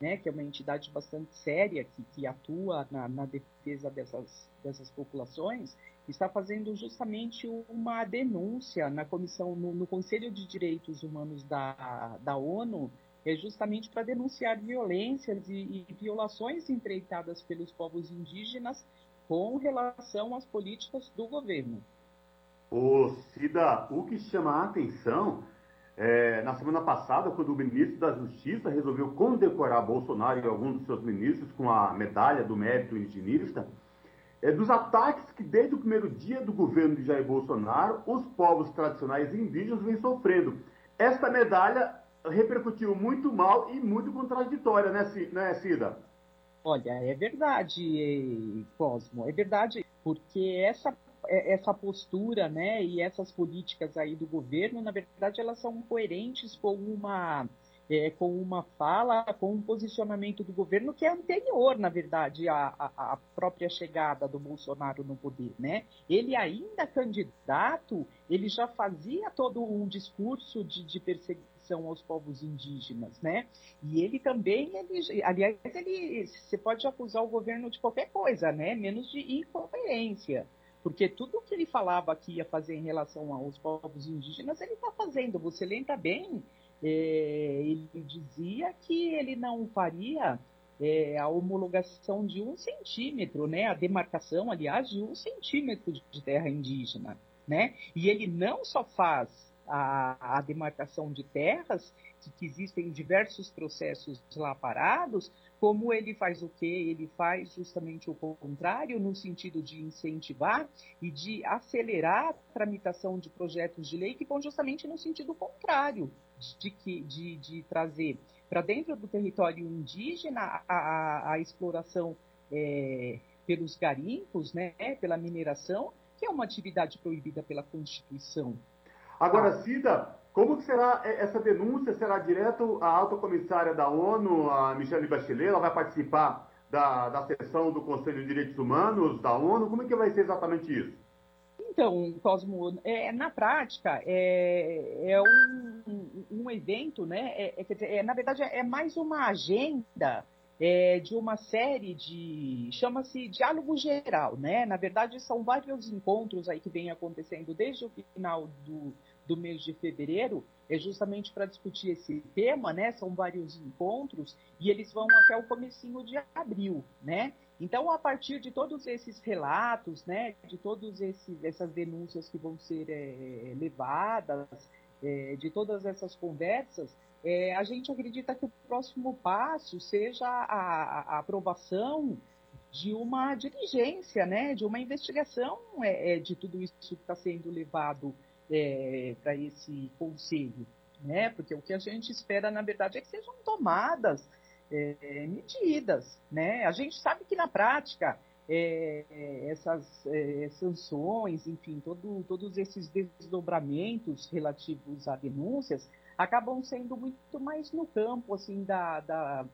né, que é uma entidade bastante séria que, que atua na, na defesa dessas, dessas populações, está fazendo justamente uma denúncia na comissão no, no Conselho de Direitos Humanos da, da ONU é justamente para denunciar violências e, e violações empreitadas pelos povos indígenas com relação às políticas do governo. Ô, Cida, o que chama a atenção é, na semana passada, quando o ministro da Justiça resolveu condecorar Bolsonaro e alguns dos seus ministros com a medalha do mérito indigenista, é dos ataques que desde o primeiro dia do governo de Jair Bolsonaro, os povos tradicionais indígenas vêm sofrendo. Esta medalha repercutiu muito mal e muito contraditória, né, né Cida? Olha, é verdade, Cosmo, é verdade, porque essa essa postura, né, e essas políticas aí do governo, na verdade, elas são coerentes com uma é, com uma fala, com um posicionamento do governo que é anterior, na verdade, à, à, própria chegada do Bolsonaro no poder, né? Ele ainda candidato, ele já fazia todo um discurso de, de perseguição aos povos indígenas, né? E ele também, ele, aliás, ele, você pode acusar o governo de qualquer coisa, né? Menos de incoerência. Porque tudo que ele falava que ia fazer em relação aos povos indígenas, ele está fazendo. Você lembra bem? É, ele dizia que ele não faria é, a homologação de um centímetro, né? A demarcação, aliás, de um centímetro de terra indígena, né? E ele não só faz a, a demarcação de terras, que, que, existem diversos processos lá parados, como ele faz o quê? Ele faz justamente o contrário, no sentido de incentivar e de acelerar a tramitação de projetos de lei que vão justamente no sentido contrário, de, que, de, de trazer para dentro do território indígena a, a, a exploração é, pelos garimpos, né, pela mineração, que é uma atividade proibida pela Constituição. Agora, Cida, como que será essa denúncia? Será direto à alta comissária da ONU, a Michelle Bachelet? Ela vai participar da, da sessão do Conselho de Direitos Humanos da ONU? Como é que vai ser exatamente isso? Então, Cosmo, é, na prática, é, é um, um, evento, né? É, é, dizer, é, na verdade, é mais uma agenda é, de uma série de. chama-se Diálogo Geral, né? Na verdade, são vários encontros aí que vêm acontecendo desde o final do, do mês de fevereiro, é justamente para discutir esse tema, né? São vários encontros e eles vão até o comecinho de abril, né? Então, a partir de todos esses relatos, né, de todas essas denúncias que vão ser é, levadas, é, de todas essas conversas, é, a gente acredita que o próximo passo seja a, a aprovação de uma diligência, né, de uma investigação é, de tudo isso que está sendo levado é, para esse conselho, né, porque o que a gente espera, na verdade, é que sejam tomadas é, medidas, né? A gente sabe que na prática é, essas é, sanções, enfim, todo, todos esses desdobramentos relativos a denúncias acabam sendo muito mais no campo assim da, da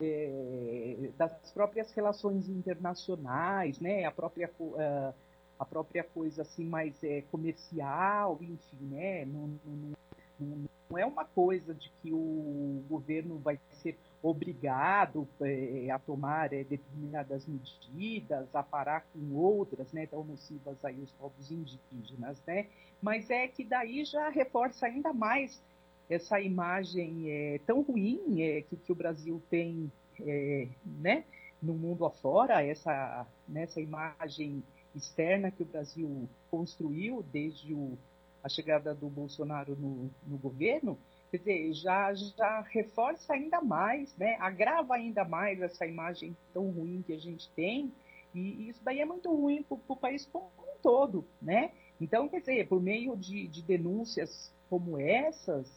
é, das próprias relações internacionais, né? A própria uh, a própria coisa assim mais é, comercial, enfim, né? Não, não, não, não é uma coisa de que o governo vai ser obrigado é, a tomar é, determinadas medidas, a parar com outras, né, tão nocivas aí os povos indígenas, né? Mas é que daí já reforça ainda mais essa imagem é, tão ruim é, que, que, o Brasil tem, é, né, no mundo afora, essa, nessa imagem externa que o Brasil construiu desde o, a chegada do Bolsonaro no, no governo, quer dizer, já, já reforça ainda mais, né? agrava ainda mais essa imagem tão ruim que a gente tem, e isso daí é muito ruim para o país como um todo, né? Então, quer dizer, por meio de, de denúncias como essas,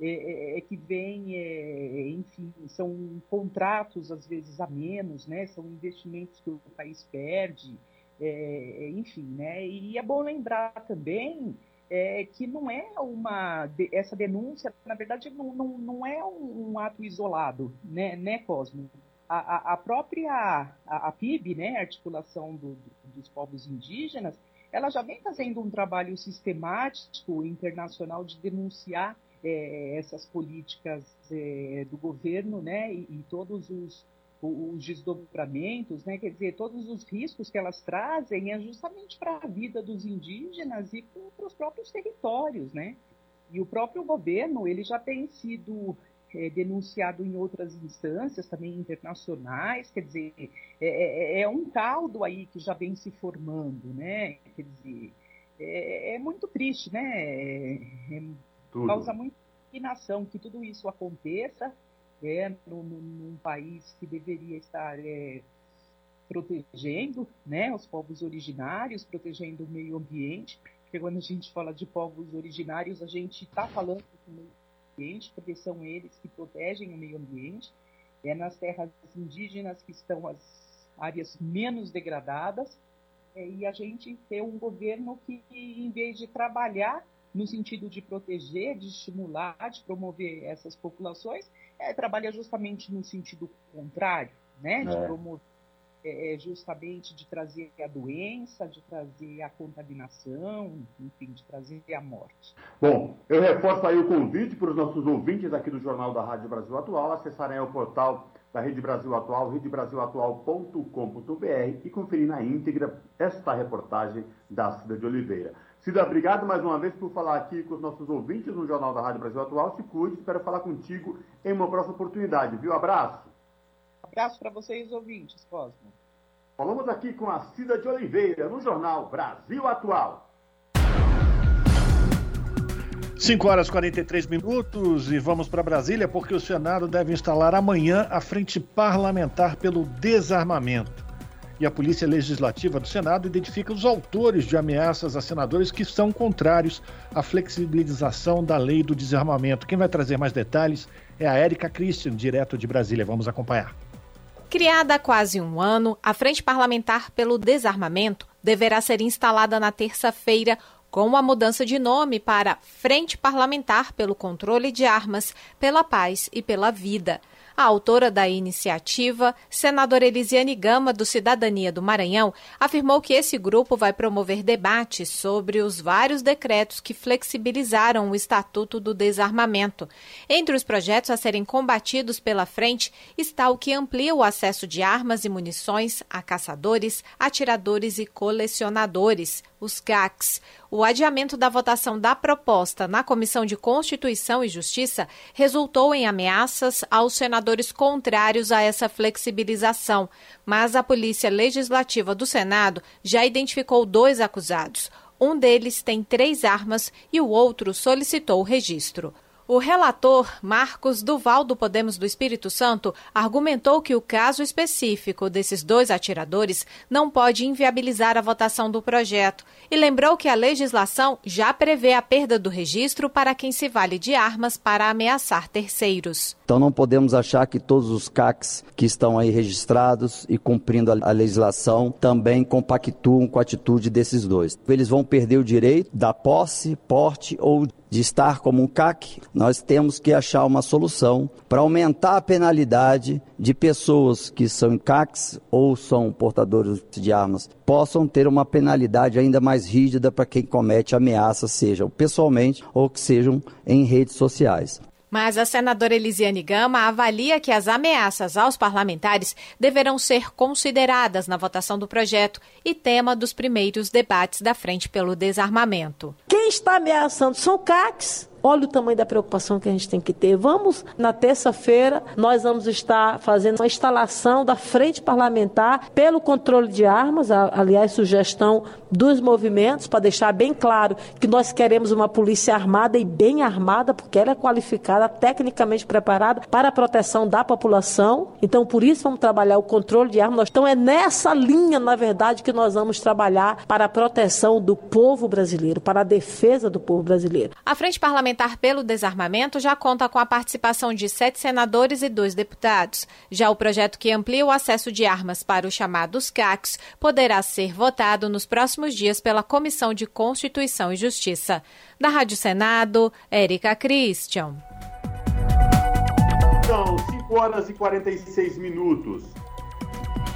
é, é, é que vem, é, enfim, são contratos às vezes a menos, né? São investimentos que o país perde, é, enfim, né? E é bom lembrar também é, que não é uma essa denúncia, na verdade, não, não, não é um, ato isolado, né, né Cosmo? A, a, própria a, a, PIB, né, Articulação do, do, dos Povos Indígenas, ela já vem fazendo um trabalho sistemático internacional de denunciar é, essas políticas é, do governo, né, e, e todos os os desdobramentos, né? quer dizer, todos os riscos que elas trazem é justamente para a vida dos indígenas e para os próprios territórios, né? E o próprio governo, ele já tem sido é, denunciado em outras instâncias, também internacionais, quer dizer, é, é, é, um caldo aí que já vem se formando, né? Quer dizer, é, é muito triste, né? É, é causa muita indignação que tudo isso aconteça, é, num, num país que deveria estar é, protegendo né, os povos originários, protegendo o meio ambiente, porque quando a gente fala de povos originários, a gente está falando do meio ambiente, porque são eles que protegem o meio ambiente, é nas terras indígenas que estão as áreas menos degradadas, é, e a gente ter um governo que, em vez de trabalhar no sentido de proteger, de estimular, de promover essas populações, é, trabalha justamente no sentido contrário, né? De é. promover é, é, justamente de trazer a doença, de trazer a contaminação, enfim, de trazer a morte. Bom, eu reforço aí o convite para os nossos ouvintes aqui do Jornal da Rádio Brasil Atual acessarem o portal da Rede Brasil Atual, redebrasilatual.com.br e conferir na íntegra esta reportagem da Cida de Oliveira. Cida, obrigado mais uma vez por falar aqui com os nossos ouvintes no Jornal da Rádio Brasil Atual. Se cuide, espero falar contigo em uma próxima oportunidade, viu? Abraço. Abraço para vocês, ouvintes, Cosmo. Falamos aqui com a Cida de Oliveira no Jornal Brasil Atual. 5 horas e 43 minutos e vamos para Brasília porque o Senado deve instalar amanhã a Frente Parlamentar pelo Desarmamento e a Polícia Legislativa do Senado identifica os autores de ameaças a senadores que são contrários à flexibilização da lei do desarmamento. Quem vai trazer mais detalhes é a Érica Christian, direto de Brasília. Vamos acompanhar. Criada há quase um ano, a Frente Parlamentar pelo Desarmamento deverá ser instalada na terça-feira com a mudança de nome para Frente Parlamentar pelo Controle de Armas, pela Paz e pela Vida. A autora da iniciativa, senadora Elisiane Gama, do Cidadania do Maranhão, afirmou que esse grupo vai promover debates sobre os vários decretos que flexibilizaram o Estatuto do Desarmamento. Entre os projetos a serem combatidos pela frente está o que amplia o acesso de armas e munições a caçadores, atiradores e colecionadores, os CACs. O adiamento da votação da proposta na Comissão de Constituição e Justiça resultou em ameaças aos senadores contrários a essa flexibilização, mas a Polícia Legislativa do Senado já identificou dois acusados. Um deles tem três armas e o outro solicitou o registro. O relator Marcos Duval do Podemos do Espírito Santo argumentou que o caso específico desses dois atiradores não pode inviabilizar a votação do projeto e lembrou que a legislação já prevê a perda do registro para quem se vale de armas para ameaçar terceiros. Então não podemos achar que todos os CACs que estão aí registrados e cumprindo a legislação também compactuam com a atitude desses dois. Eles vão perder o direito da posse, porte ou de estar como um CAC, nós temos que achar uma solução para aumentar a penalidade de pessoas que são CACs ou são portadores de armas, possam ter uma penalidade ainda mais rígida para quem comete ameaças, sejam pessoalmente ou que sejam em redes sociais. Mas a senadora Elisiane Gama avalia que as ameaças aos parlamentares deverão ser consideradas na votação do projeto e tema dos primeiros debates da Frente pelo Desarmamento. Quem está ameaçando são CACs Olha o tamanho da preocupação que a gente tem que ter. Vamos, na terça-feira, nós vamos estar fazendo uma instalação da frente parlamentar pelo controle de armas, aliás, sugestão dos movimentos, para deixar bem claro que nós queremos uma polícia armada e bem armada, porque ela é qualificada, tecnicamente preparada para a proteção da população. Então, por isso, vamos trabalhar o controle de armas. Então, é nessa linha, na verdade, que nós vamos trabalhar para a proteção do povo brasileiro, para a defesa do povo brasileiro. A frente parlamentar parlamentar pelo desarmamento já conta com a participação de sete senadores e dois deputados. Já o projeto que amplia o acesso de armas para os chamados CACs poderá ser votado nos próximos dias pela Comissão de Constituição e Justiça. Da Rádio Senado, Érica Christian. São 5 horas e 46 minutos.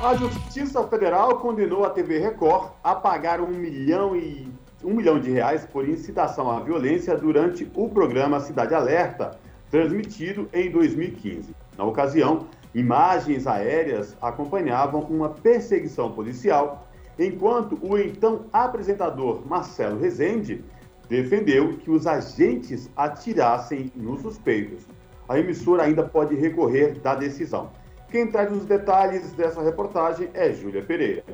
A Justiça Federal condenou a TV Record a pagar um milhão e um milhão de reais por incitação à violência durante o programa Cidade Alerta, transmitido em 2015. Na ocasião, imagens aéreas acompanhavam uma perseguição policial, enquanto o então apresentador Marcelo Rezende defendeu que os agentes atirassem nos suspeitos. A emissora ainda pode recorrer da decisão. Quem traz os detalhes dessa reportagem é Júlia Pereira.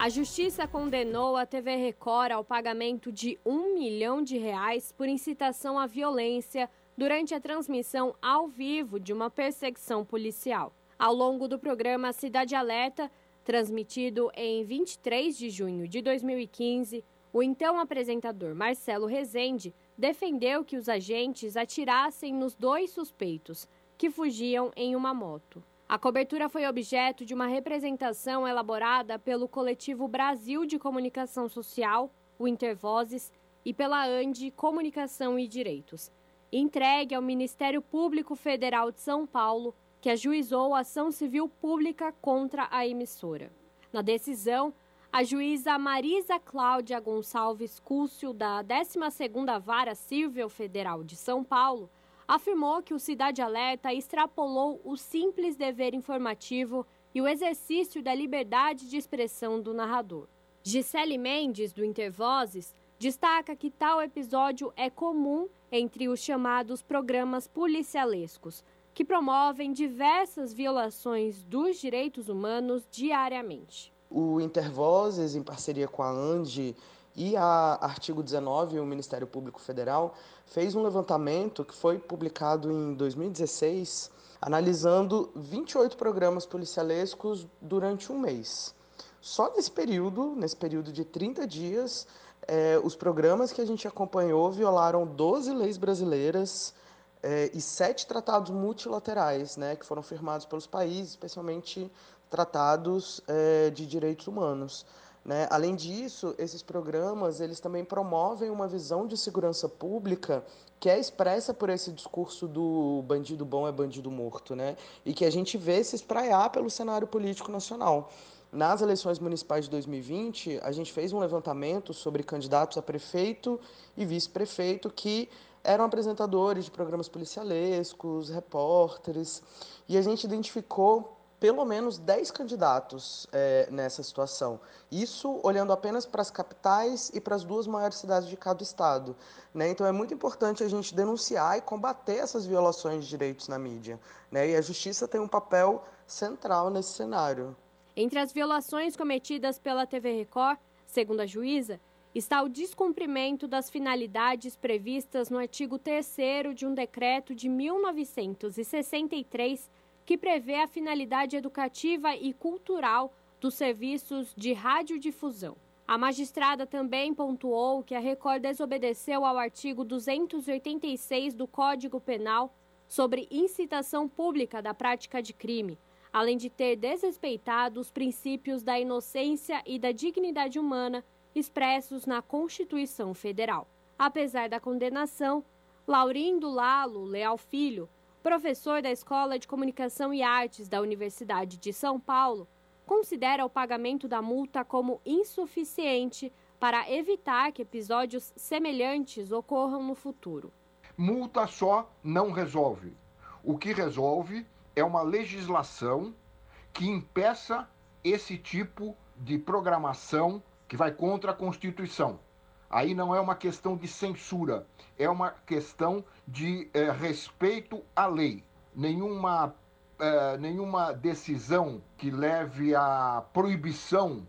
A justiça condenou a TV Record ao pagamento de um milhão de reais por incitação à violência durante a transmissão ao vivo de uma perseguição policial. Ao longo do programa Cidade Alerta, transmitido em 23 de junho de 2015, o então apresentador Marcelo Rezende defendeu que os agentes atirassem nos dois suspeitos, que fugiam em uma moto. A cobertura foi objeto de uma representação elaborada pelo coletivo Brasil de Comunicação Social, o Intervozes, e pela ANDI Comunicação e Direitos, entregue ao Ministério Público Federal de São Paulo, que ajuizou a ação civil pública contra a emissora. Na decisão, a juíza Marisa Cláudia Gonçalves Cúcio, da 12ª Vara Civil Federal de São Paulo, afirmou que o Cidade Alerta extrapolou o simples dever informativo e o exercício da liberdade de expressão do narrador. Gisele Mendes, do Intervozes, destaca que tal episódio é comum entre os chamados programas policialescos, que promovem diversas violações dos direitos humanos diariamente. O Intervozes, em parceria com a ANDI e a Artigo 19, o Ministério Público Federal, fez um levantamento que foi publicado em 2016, analisando 28 programas policialescos durante um mês. Só nesse período, nesse período de 30 dias, eh, os programas que a gente acompanhou violaram 12 leis brasileiras eh, e sete tratados multilaterais, né, que foram firmados pelos países, especialmente tratados eh, de direitos humanos. Né? Além disso, esses programas eles também promovem uma visão de segurança pública que é expressa por esse discurso do bandido bom é bandido morto, né? E que a gente vê se espraiar pelo cenário político nacional. Nas eleições municipais de 2020, a gente fez um levantamento sobre candidatos a prefeito e vice-prefeito que eram apresentadores de programas policialescos, repórteres, e a gente identificou pelo menos 10 candidatos é, nessa situação. Isso olhando apenas para as capitais e para as duas maiores cidades de cada estado. Né? Então é muito importante a gente denunciar e combater essas violações de direitos na mídia. Né? E a justiça tem um papel central nesse cenário. Entre as violações cometidas pela TV Record, segundo a juíza, está o descumprimento das finalidades previstas no artigo 3 de um decreto de 1963 que prevê a finalidade educativa e cultural dos serviços de radiodifusão. A magistrada também pontuou que a Record desobedeceu ao artigo 286 do Código Penal sobre incitação pública da prática de crime, além de ter desrespeitado os princípios da inocência e da dignidade humana expressos na Constituição Federal. Apesar da condenação, Laurindo Lalo Leal Filho professor da Escola de Comunicação e Artes da Universidade de São Paulo, considera o pagamento da multa como insuficiente para evitar que episódios semelhantes ocorram no futuro. Multa só não resolve. O que resolve é uma legislação que impeça esse tipo de programação que vai contra a Constituição. Aí não é uma questão de censura, é uma questão de é, respeito à lei. Nenhuma, é, nenhuma decisão que leve à proibição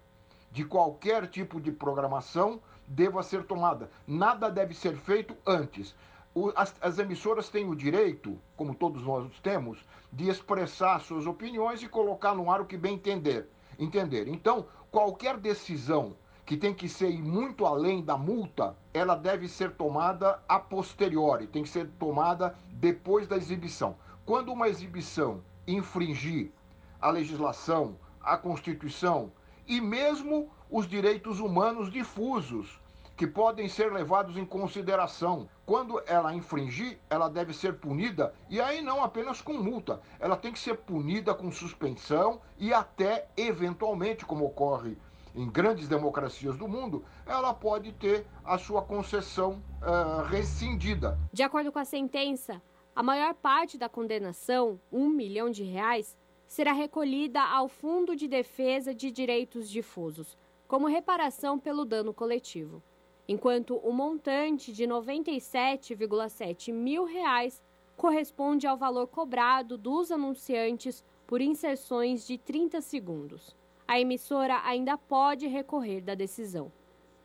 de qualquer tipo de programação deva ser tomada. Nada deve ser feito antes. O, as, as, emissoras têm o direito, como todos nós temos, de expressar suas opiniões e colocar no ar o que bem entender. entender. Então, qualquer decisão que tem que ser muito além da multa, ela deve ser tomada a posteriori, tem que ser tomada depois da exibição. Quando uma exibição infringir a legislação, a Constituição e mesmo os direitos humanos difusos, que podem ser levados em consideração. Quando ela infringir, ela deve ser punida, e aí não apenas com multa, ela tem que ser punida com suspensão e até, eventualmente, como ocorre em grandes democracias do mundo, ela pode ter a sua concessão uh, rescindida. De acordo com a sentença, a maior parte da condenação, um milhão de reais, será recolhida ao Fundo de Defesa de Direitos Difusos, como reparação pelo dano coletivo, enquanto o montante de 97,7 mil reais corresponde ao valor cobrado dos anunciantes por inserções de 30 segundos a emissora ainda pode recorrer da decisão.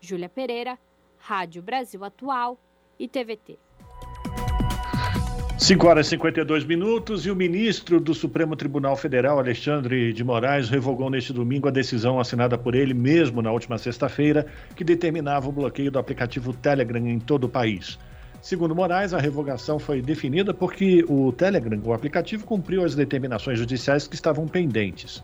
Júlia Pereira, Rádio Brasil Atual e TVT. 5 horas e 52 minutos e o ministro do Supremo Tribunal Federal, Alexandre de Moraes, revogou neste domingo a decisão assinada por ele mesmo na última sexta-feira, que determinava o bloqueio do aplicativo Telegram em todo o país. Segundo Moraes, a revogação foi definida porque o Telegram, o aplicativo, cumpriu as determinações judiciais que estavam pendentes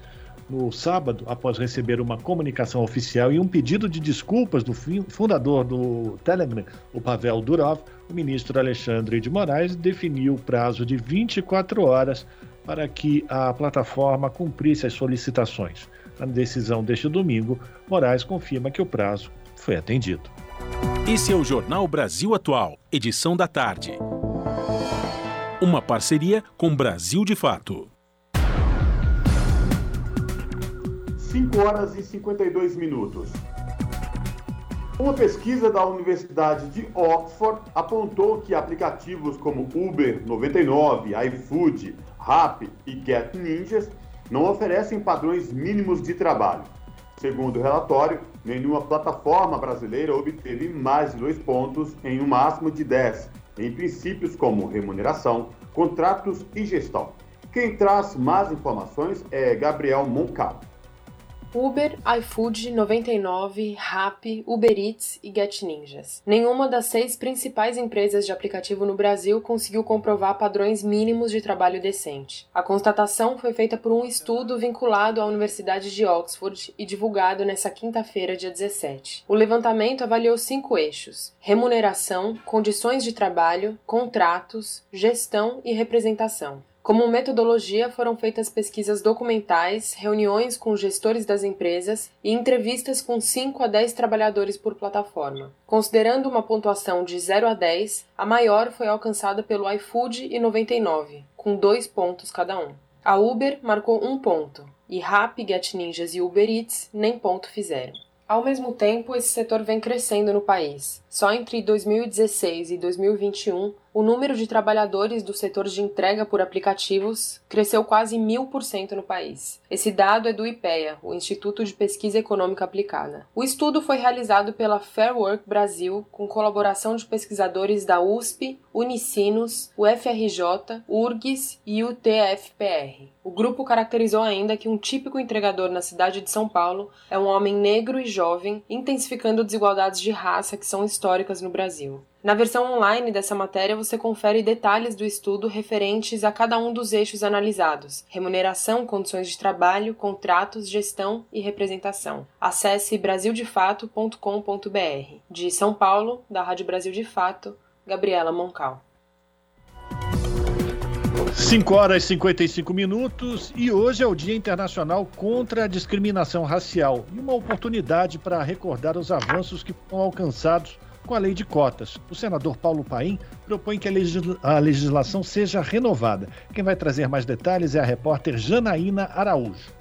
no sábado, após receber uma comunicação oficial e um pedido de desculpas do fundador do Telegram, o Pavel Durov, o ministro Alexandre de Moraes definiu o prazo de 24 horas para que a plataforma cumprisse as solicitações. Na decisão deste domingo, Moraes confirma que o prazo foi atendido. Esse é o Jornal Brasil Atual, edição da tarde. Uma parceria com Brasil de Fato. 5 horas e 52 minutos. Uma pesquisa da Universidade de Oxford apontou que aplicativos como Uber 99, iFood, Rappi e Get Ninjas não oferecem padrões mínimos de trabalho. Segundo o relatório, nenhuma plataforma brasileira obteve mais de dois pontos em um máximo de 10 em princípios como remuneração, contratos e gestão. Quem traz mais informações é Gabriel Moncada. Uber, iFood, 99, Rappi, Uber Eats e Get Ninjas. Nenhuma das seis principais empresas de aplicativo no Brasil conseguiu comprovar padrões mínimos de trabalho decente. A constatação foi feita por um estudo vinculado à Universidade de Oxford e divulgado nesta quinta-feira, dia 17. O levantamento avaliou cinco eixos: remuneração, condições de trabalho, contratos, gestão e representação. Como metodologia, foram feitas pesquisas documentais, reuniões com gestores das empresas e entrevistas com 5 a 10 trabalhadores por plataforma. Considerando uma pontuação de 0 a 10, a maior foi alcançada pelo iFood e 99, com 2 pontos cada um. A Uber marcou um ponto, e Rappi, Get Ninjas e Uber Eats nem ponto fizeram. Ao mesmo tempo, esse setor vem crescendo no país. Só entre 2016 e 2021, o número de trabalhadores do setor de entrega por aplicativos cresceu quase mil por cento no país. Esse dado é do IPEA, o Instituto de Pesquisa Econômica Aplicada. O estudo foi realizado pela Fair Work Brasil, com colaboração de pesquisadores da USP, Unicinos, UFRJ, URGS e UTFPR. O grupo caracterizou ainda que um típico entregador na cidade de São Paulo é um homem negro e jovem, intensificando desigualdades de raça que são históricas no Brasil. Na versão online dessa matéria, você confere detalhes do estudo referentes a cada um dos eixos analisados: remuneração, condições de trabalho, contratos, gestão e representação. Acesse brasildefato.com.br. De São Paulo, da Rádio Brasil de Fato, Gabriela Moncal. 5 horas e 55 minutos e hoje é o Dia Internacional contra a Discriminação Racial e uma oportunidade para recordar os avanços que foram alcançados com a lei de cotas. O senador Paulo Paim propõe que a, legisla a legislação seja renovada. Quem vai trazer mais detalhes é a repórter Janaína Araújo.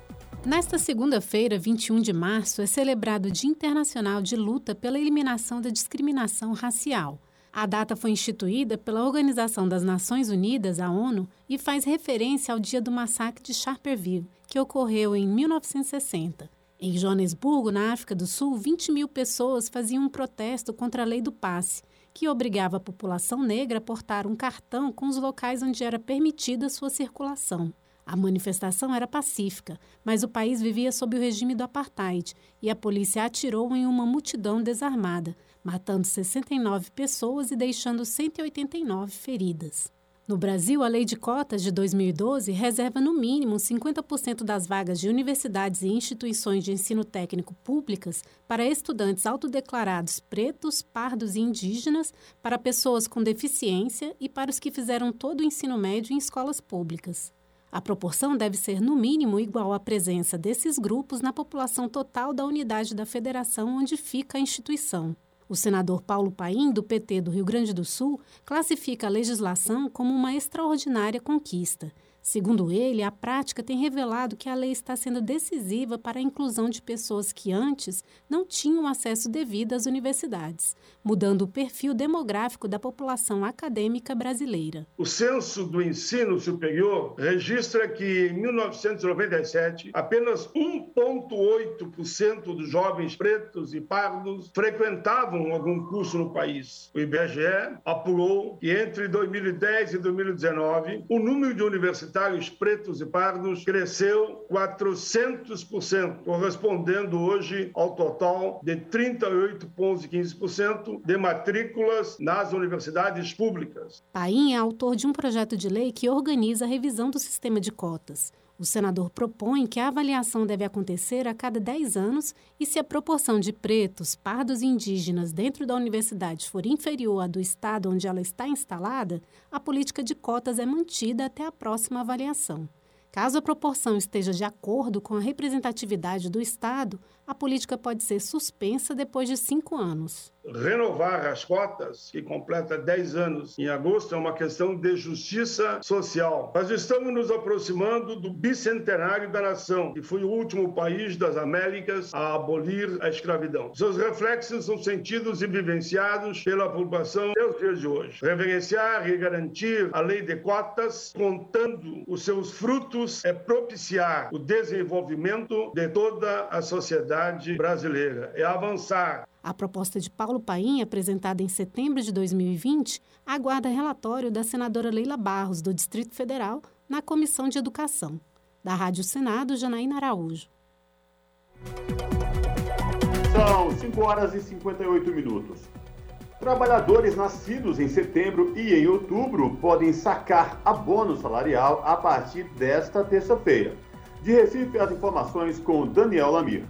Nesta segunda-feira, 21 de março, é celebrado o Dia Internacional de Luta pela Eliminação da Discriminação Racial. A data foi instituída pela Organização das Nações Unidas, a ONU, e faz referência ao dia do massacre de Sharperville, que ocorreu em 1960. Em Joanesburgo, na África do Sul, 20 mil pessoas faziam um protesto contra a lei do passe, que obrigava a população negra a portar um cartão com os locais onde era permitida sua circulação. A manifestação era pacífica, mas o país vivia sob o regime do apartheid e a polícia atirou em uma multidão desarmada, matando 69 pessoas e deixando 189 feridas. No Brasil, a Lei de Cotas de 2012 reserva no mínimo 50% das vagas de universidades e instituições de ensino técnico públicas para estudantes autodeclarados pretos, pardos e indígenas, para pessoas com deficiência e para os que fizeram todo o ensino médio em escolas públicas. A proporção deve ser, no mínimo, igual à presença desses grupos na população total da unidade da federação onde fica a instituição. O senador Paulo Paim, do PT do Rio Grande do Sul, classifica a legislação como uma extraordinária conquista Segundo ele, a prática tem revelado que a lei está sendo decisiva para a inclusão de pessoas que antes não tinham acesso devido às universidades, mudando o perfil demográfico da população acadêmica brasileira. O censo do ensino superior registra que em 1997 apenas 1,8% dos jovens pretos e pardos frequentavam algum curso no país. O IBGE apurou que entre 2010 e 2019 o número de universidades universitários pretos e pardos cresceu 400%, correspondendo hoje ao total de 38,15% de matrículas nas universidades públicas. Paim é autor de um projeto de lei que organiza a revisão do sistema de cotas. O senador propõe que a avaliação deve acontecer a cada 10 anos e, se a proporção de pretos, pardos e indígenas dentro da universidade for inferior à do estado onde ela está instalada, a política de cotas é mantida até a próxima avaliação. Caso a proporção esteja de acordo com a representatividade do Estado, a política pode ser suspensa depois de cinco anos. Renovar as cotas, que completa 10 anos em agosto, é uma questão de justiça social. Nós estamos nos aproximando do bicentenário da nação, que foi o último país das Américas a abolir a escravidão. Seus reflexos são sentidos e vivenciados pela população até os dias de hoje. Reverenciar e garantir a lei de cotas, contando os seus frutos, é propiciar o desenvolvimento de toda a sociedade brasileira, é avançar a proposta de Paulo Paim, apresentada em setembro de 2020, aguarda relatório da senadora Leila Barros, do Distrito Federal, na Comissão de Educação. Da Rádio Senado, Janaína Araújo. São 5 horas e 58 minutos. Trabalhadores nascidos em setembro e em outubro podem sacar abono salarial a partir desta terça-feira. De Recife, as informações com Daniel Lamir.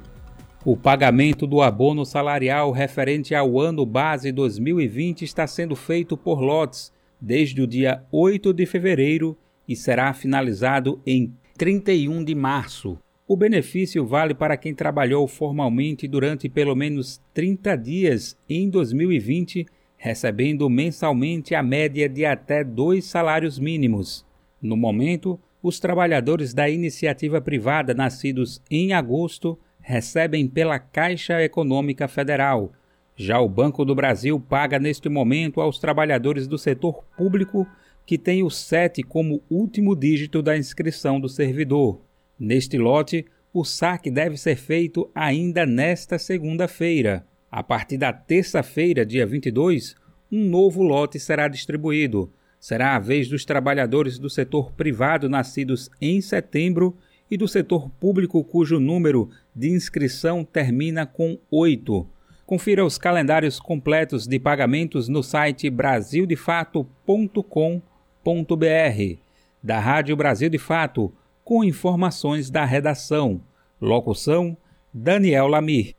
O pagamento do abono salarial referente ao ano base 2020 está sendo feito por lotes desde o dia 8 de fevereiro e será finalizado em 31 de março. O benefício vale para quem trabalhou formalmente durante pelo menos 30 dias em 2020, recebendo mensalmente a média de até dois salários mínimos. No momento, os trabalhadores da iniciativa privada nascidos em agosto recebem pela Caixa Econômica Federal. Já o Banco do Brasil paga neste momento aos trabalhadores do setor público que tem o 7 como último dígito da inscrição do servidor. Neste lote, o saque deve ser feito ainda nesta segunda-feira. A partir da terça-feira, dia 22, um novo lote será distribuído. Será a vez dos trabalhadores do setor privado nascidos em setembro e do setor público cujo número de inscrição termina com 8. Confira os calendários completos de pagamentos no site brasildefato.com.br. Da Rádio Brasil de Fato, com informações da redação. Locução: Daniel Lamir.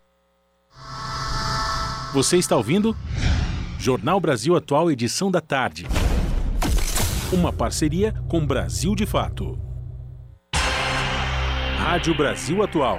Você está ouvindo? Jornal Brasil Atual, edição da tarde. Uma parceria com Brasil de Fato. Rádio Brasil Atual.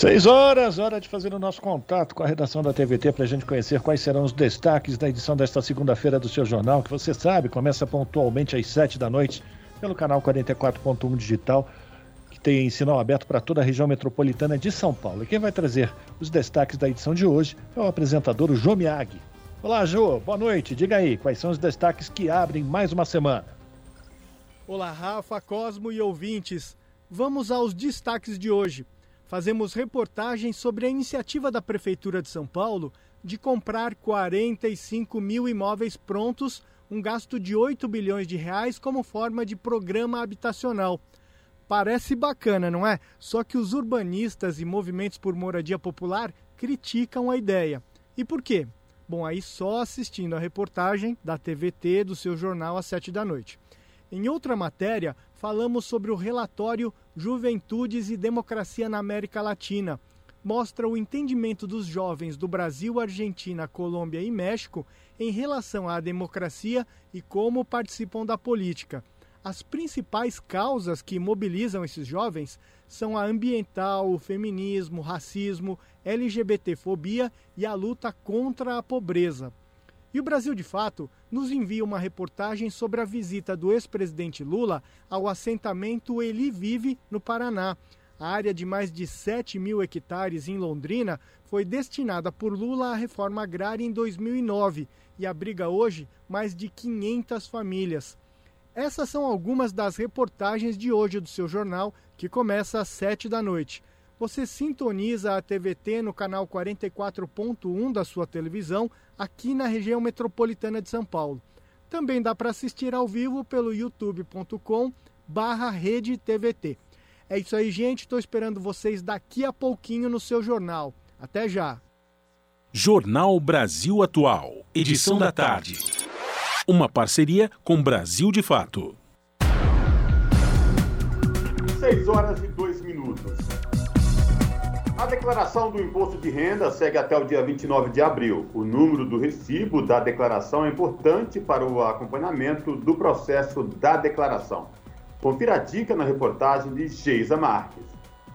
Seis horas, hora de fazer o nosso contato com a redação da TVT para a gente conhecer quais serão os destaques da edição desta segunda-feira do seu jornal, que você sabe, começa pontualmente às sete da noite pelo canal 44.1 Digital, que tem sinal aberto para toda a região metropolitana de São Paulo. E quem vai trazer os destaques da edição de hoje é o apresentador Jô Miag. Olá, Jô, boa noite. Diga aí, quais são os destaques que abrem mais uma semana? Olá, Rafa, Cosmo e ouvintes. Vamos aos destaques de hoje fazemos reportagens sobre a iniciativa da Prefeitura de São Paulo de comprar 45 mil imóveis prontos, um gasto de 8 bilhões de reais como forma de programa habitacional. Parece bacana, não é? Só que os urbanistas e movimentos por moradia popular criticam a ideia. E por quê? Bom, aí só assistindo a reportagem da TVT do seu jornal às 7 da noite. Em outra matéria, falamos sobre o relatório Juventudes e Democracia na América Latina. Mostra o entendimento dos jovens do Brasil, Argentina, Colômbia e México em relação à democracia e como participam da política. As principais causas que mobilizam esses jovens são a ambiental, o feminismo, o racismo, LGBTfobia e a luta contra a pobreza. E o Brasil de Fato nos envia uma reportagem sobre a visita do ex-presidente Lula ao assentamento Eli Vive, no Paraná. A área de mais de 7 mil hectares em Londrina foi destinada por Lula à reforma agrária em 2009 e abriga hoje mais de 500 famílias. Essas são algumas das reportagens de hoje do seu jornal, que começa às 7 da noite você sintoniza a TVT no canal 44.1 da sua televisão, aqui na região metropolitana de São Paulo. Também dá para assistir ao vivo pelo youtube.com barra rede TVT. É isso aí, gente. Estou esperando vocês daqui a pouquinho no seu jornal. Até já. Jornal Brasil Atual, edição da tarde. Uma parceria com Brasil de Fato. 6 horas e 2 minutos. A declaração do imposto de renda segue até o dia 29 de abril. O número do recibo da declaração é importante para o acompanhamento do processo da declaração. Confira a dica na reportagem de Geisa Marques.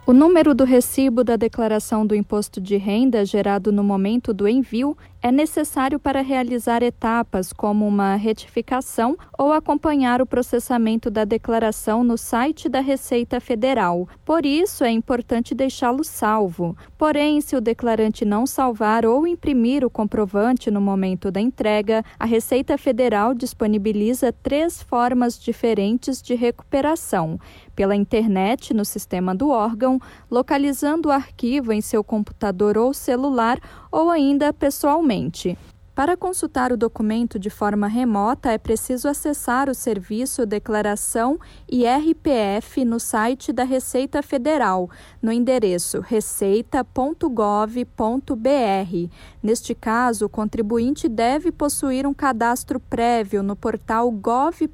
O número do recibo da declaração do imposto de renda gerado no momento do envio é necessário para realizar etapas como uma retificação ou acompanhar o processamento da declaração no site da Receita Federal. Por isso, é importante deixá-lo salvo. Porém, se o declarante não salvar ou imprimir o comprovante no momento da entrega, a Receita Federal disponibiliza três formas diferentes de recuperação: pela internet no sistema do órgão, localizando o arquivo em seu computador ou celular ou ainda pessoalmente. Para consultar o documento de forma remota, é preciso acessar o serviço Declaração IRPF no site da Receita Federal, no endereço receita.gov.br. Neste caso, o contribuinte deve possuir um cadastro prévio no portal gov.br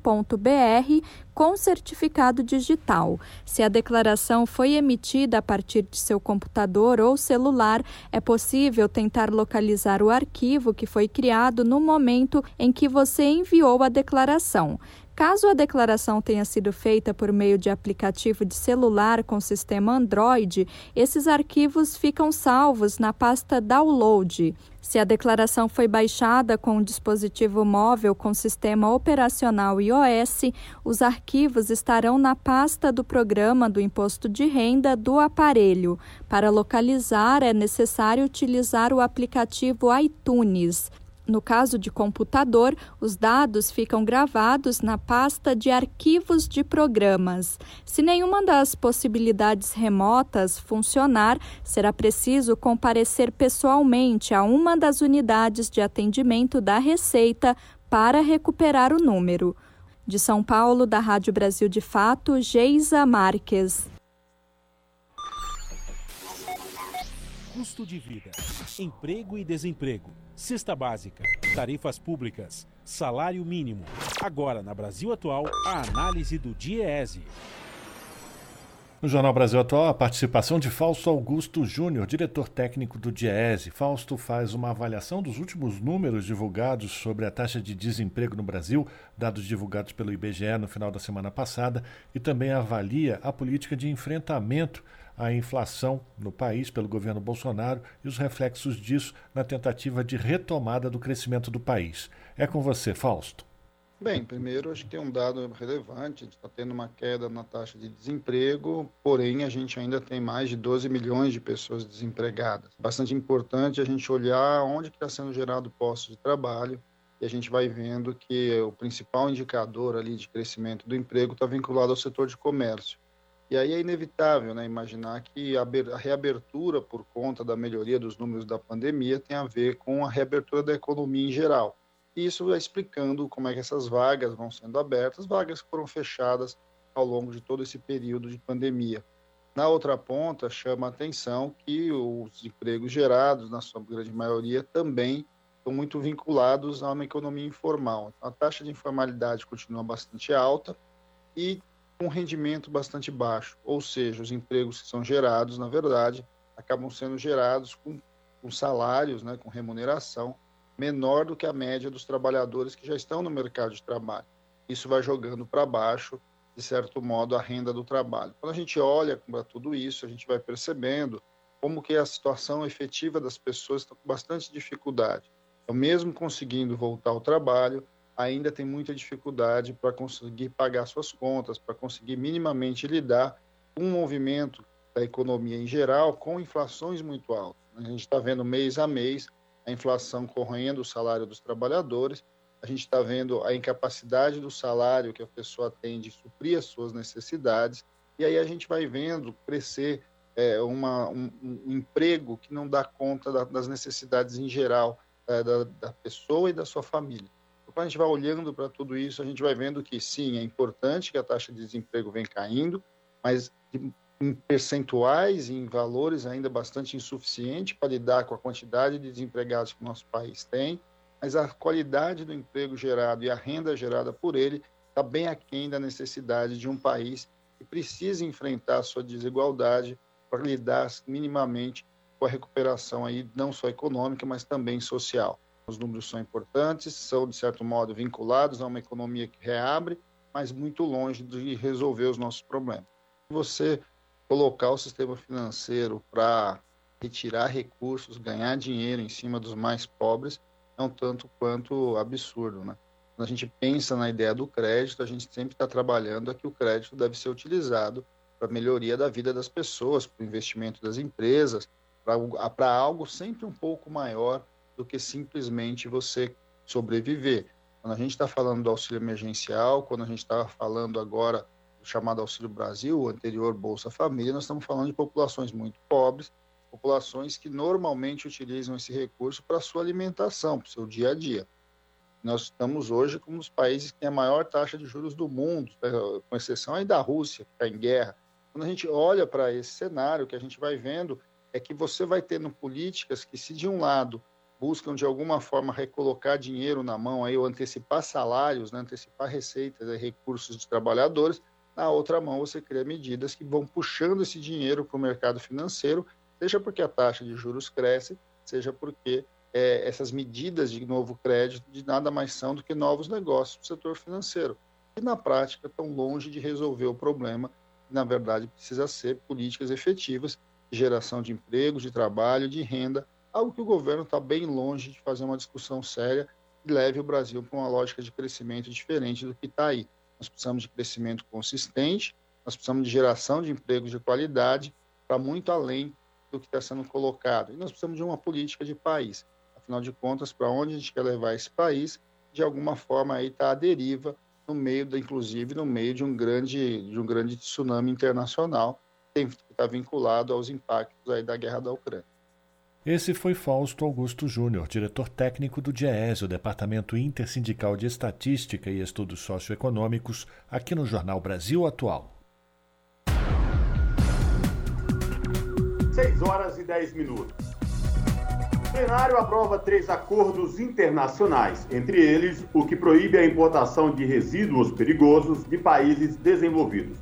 com certificado digital. Se a declaração foi emitida a partir de seu computador ou celular, é possível tentar localizar o arquivo que foi criado no momento em que você enviou a declaração. Caso a declaração tenha sido feita por meio de aplicativo de celular com sistema Android, esses arquivos ficam salvos na pasta Download. Se a declaração foi baixada com um dispositivo móvel com sistema operacional iOS, os arquivos estarão na pasta do programa do imposto de renda do aparelho. Para localizar, é necessário utilizar o aplicativo iTunes. No caso de computador, os dados ficam gravados na pasta de arquivos de programas. Se nenhuma das possibilidades remotas funcionar, será preciso comparecer pessoalmente a uma das unidades de atendimento da Receita para recuperar o número. De São Paulo, da Rádio Brasil de Fato, Geisa Marques. Custo de vida, emprego e desemprego cesta básica, tarifas públicas, salário mínimo. Agora, na Brasil Atual, a análise do DIEESE. No Jornal Brasil Atual, a participação de Fausto Augusto Júnior, diretor técnico do DIEESE. Fausto faz uma avaliação dos últimos números divulgados sobre a taxa de desemprego no Brasil, dados divulgados pelo IBGE no final da semana passada, e também avalia a política de enfrentamento a inflação no país pelo governo Bolsonaro e os reflexos disso na tentativa de retomada do crescimento do país. É com você, Fausto. Bem, primeiro acho que tem um dado relevante, a gente está tendo uma queda na taxa de desemprego, porém a gente ainda tem mais de 12 milhões de pessoas desempregadas. Bastante importante a gente olhar onde está sendo gerado postos de trabalho e a gente vai vendo que o principal indicador ali de crescimento do emprego está vinculado ao setor de comércio. E aí é inevitável né, imaginar que a reabertura, por conta da melhoria dos números da pandemia, tem a ver com a reabertura da economia em geral. E isso vai explicando como é que essas vagas vão sendo abertas, vagas que foram fechadas ao longo de todo esse período de pandemia. Na outra ponta, chama a atenção que os empregos gerados, na sua grande maioria, também estão muito vinculados a uma economia informal. A taxa de informalidade continua bastante alta e com rendimento bastante baixo, ou seja, os empregos que são gerados, na verdade, acabam sendo gerados com, com salários, né, com remuneração menor do que a média dos trabalhadores que já estão no mercado de trabalho. Isso vai jogando para baixo, de certo modo, a renda do trabalho. Quando a gente olha para tudo isso, a gente vai percebendo como que a situação efetiva das pessoas está com bastante dificuldade. Então, mesmo conseguindo voltar ao trabalho, ainda tem muita dificuldade para conseguir pagar suas contas, para conseguir minimamente lidar com o movimento da economia em geral, com inflações muito altas. A gente está vendo mês a mês a inflação correndo o salário dos trabalhadores, a gente está vendo a incapacidade do salário que a pessoa tem de suprir as suas necessidades, e aí a gente vai vendo crescer é, uma, um, um, emprego que não dá conta da, das necessidades em geral é, da, da pessoa e da sua família. Quando a gente vai olhando para tudo isso, a gente vai vendo que sim, é importante que a taxa de desemprego vem caindo, mas em percentuais e em valores ainda bastante insuficiente para lidar com a quantidade de desempregados que o nosso país tem, mas a qualidade do emprego gerado e a renda gerada por ele está bem aquém da necessidade de um país que precisa enfrentar a sua desigualdade para lidar minimamente com a recuperação aí não só econômica, mas também social. Os números são importantes, são, de certo modo, vinculados a uma economia que reabre, mas muito longe de resolver os nossos problemas. Você colocar o sistema financeiro para retirar recursos, ganhar dinheiro em cima dos mais pobres, é um tanto quanto absurdo, né? Quando a gente pensa na ideia do crédito, a gente sempre está trabalhando que o crédito deve ser utilizado para a melhoria da vida das pessoas, para o investimento das empresas, para algo sempre um pouco maior do que simplesmente você sobreviver. Quando a gente está falando do auxílio emergencial, quando a gente está falando agora do chamado Auxílio Brasil, o anterior Bolsa Família, nós estamos falando de populações muito pobres, populações que normalmente utilizam esse recurso para sua alimentação, para o seu dia a dia. Nós estamos hoje como um dos países que tem a maior taxa de juros do mundo, né, com exceção aí da Rússia, que está em guerra. Quando a gente olha para esse cenário, o que a gente vai vendo é que você vai tendo políticas que, se de um lado buscam de alguma forma recolocar dinheiro na mão, aí, ou antecipar salários, né, antecipar receitas e recursos dos trabalhadores, na outra mão você cria medidas que vão puxando esse dinheiro para o mercado financeiro, seja porque a taxa de juros cresce, seja porque é, essas medidas de novo crédito de nada mais são do que novos negócios do setor financeiro, que na prática estão longe de resolver o problema, na verdade precisa ser políticas efetivas de geração de empregos, de trabalho, de renda, algo que o governo está bem longe de fazer uma discussão séria e leve o Brasil para uma lógica de crescimento diferente do que está aí. Nós precisamos de crescimento consistente, nós precisamos de geração de empregos de qualidade para muito além do que está sendo colocado. E nós precisamos de uma política de país. Afinal de contas, para onde a gente quer levar esse país, de alguma forma aí está a deriva no meio, da, inclusive no meio de um grande, de um grande tsunami internacional que está vinculado aos impactos aí da guerra da Ucrânia. Esse foi Fausto Augusto Júnior, diretor técnico do DIEESE, o Departamento Intersindical de Estatística e Estudos Socioeconômicos, aqui no Jornal Brasil Atual. 6 horas e 10 minutos. O plenário aprova três acordos internacionais, entre eles o que proíbe a importação de resíduos perigosos de países desenvolvidos.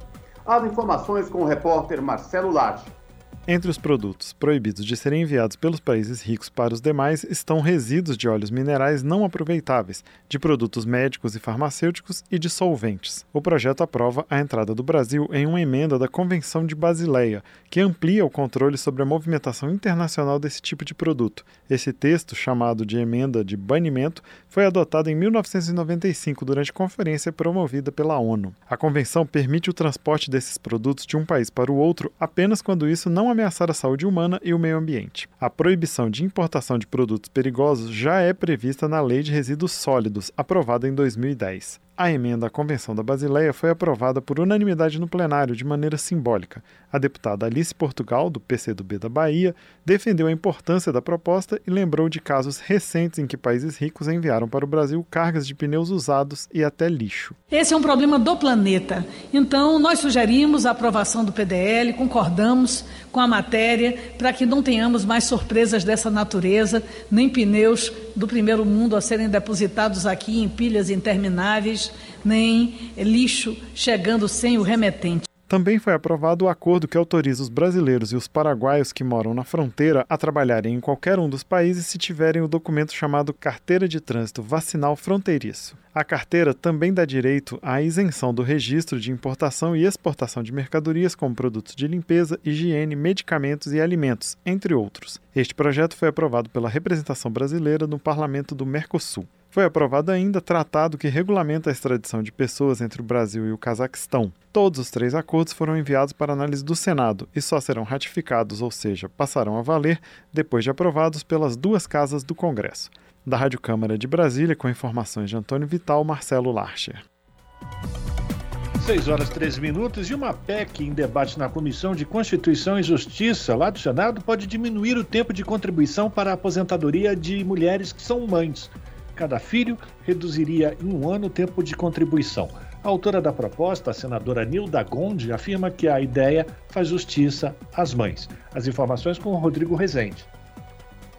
As informações com o repórter Marcelo Lage. Entre os produtos proibidos de serem enviados pelos países ricos para os demais estão resíduos de óleos minerais não aproveitáveis, de produtos médicos e farmacêuticos e de solventes. O projeto aprova a entrada do Brasil em uma emenda da Convenção de Basileia, que amplia o controle sobre a movimentação internacional desse tipo de produto. Esse texto, chamado de Emenda de Banimento, foi adotado em 1995 durante conferência promovida pela ONU. A convenção permite o transporte desses produtos de um país para o outro apenas quando isso não ameaçar a saúde humana e o meio ambiente. A proibição de importação de produtos perigosos já é prevista na Lei de Resíduos Sólidos, aprovada em 2010. A emenda à Convenção da Basileia foi aprovada por unanimidade no plenário de maneira simbólica. A deputada Alice Portugal, do PCdoB da Bahia, defendeu a importância da proposta e lembrou de casos recentes em que países ricos enviaram para o Brasil cargas de pneus usados e até lixo. Esse é um problema do planeta. Então, nós sugerimos a aprovação do PDL, concordamos com a matéria para que não tenhamos mais surpresas dessa natureza, nem pneus do primeiro mundo a serem depositados aqui em pilhas intermináveis, nem lixo chegando sem o remetente. Também foi aprovado o acordo que autoriza os brasileiros e os paraguaios que moram na fronteira a trabalharem em qualquer um dos países se tiverem o documento chamado Carteira de Trânsito Vacinal Fronteiriço. A carteira também dá direito à isenção do registro de importação e exportação de mercadorias como produtos de limpeza, higiene, medicamentos e alimentos, entre outros. Este projeto foi aprovado pela representação brasileira no Parlamento do Mercosul. Foi aprovado ainda tratado que regulamenta a extradição de pessoas entre o Brasil e o Cazaquistão. Todos os três acordos foram enviados para análise do Senado e só serão ratificados, ou seja, passarão a valer, depois de aprovados pelas duas casas do Congresso. Da Rádio Câmara de Brasília, com informações de Antônio Vital, Marcelo Larcher. 6 horas 13 minutos e uma PEC em debate na Comissão de Constituição e Justiça lá do Senado pode diminuir o tempo de contribuição para a aposentadoria de mulheres que são mães. Cada filho reduziria em um ano o tempo de contribuição. A autora da proposta, a senadora Nilda Gonde, afirma que a ideia faz justiça às mães. As informações com o Rodrigo Rezende.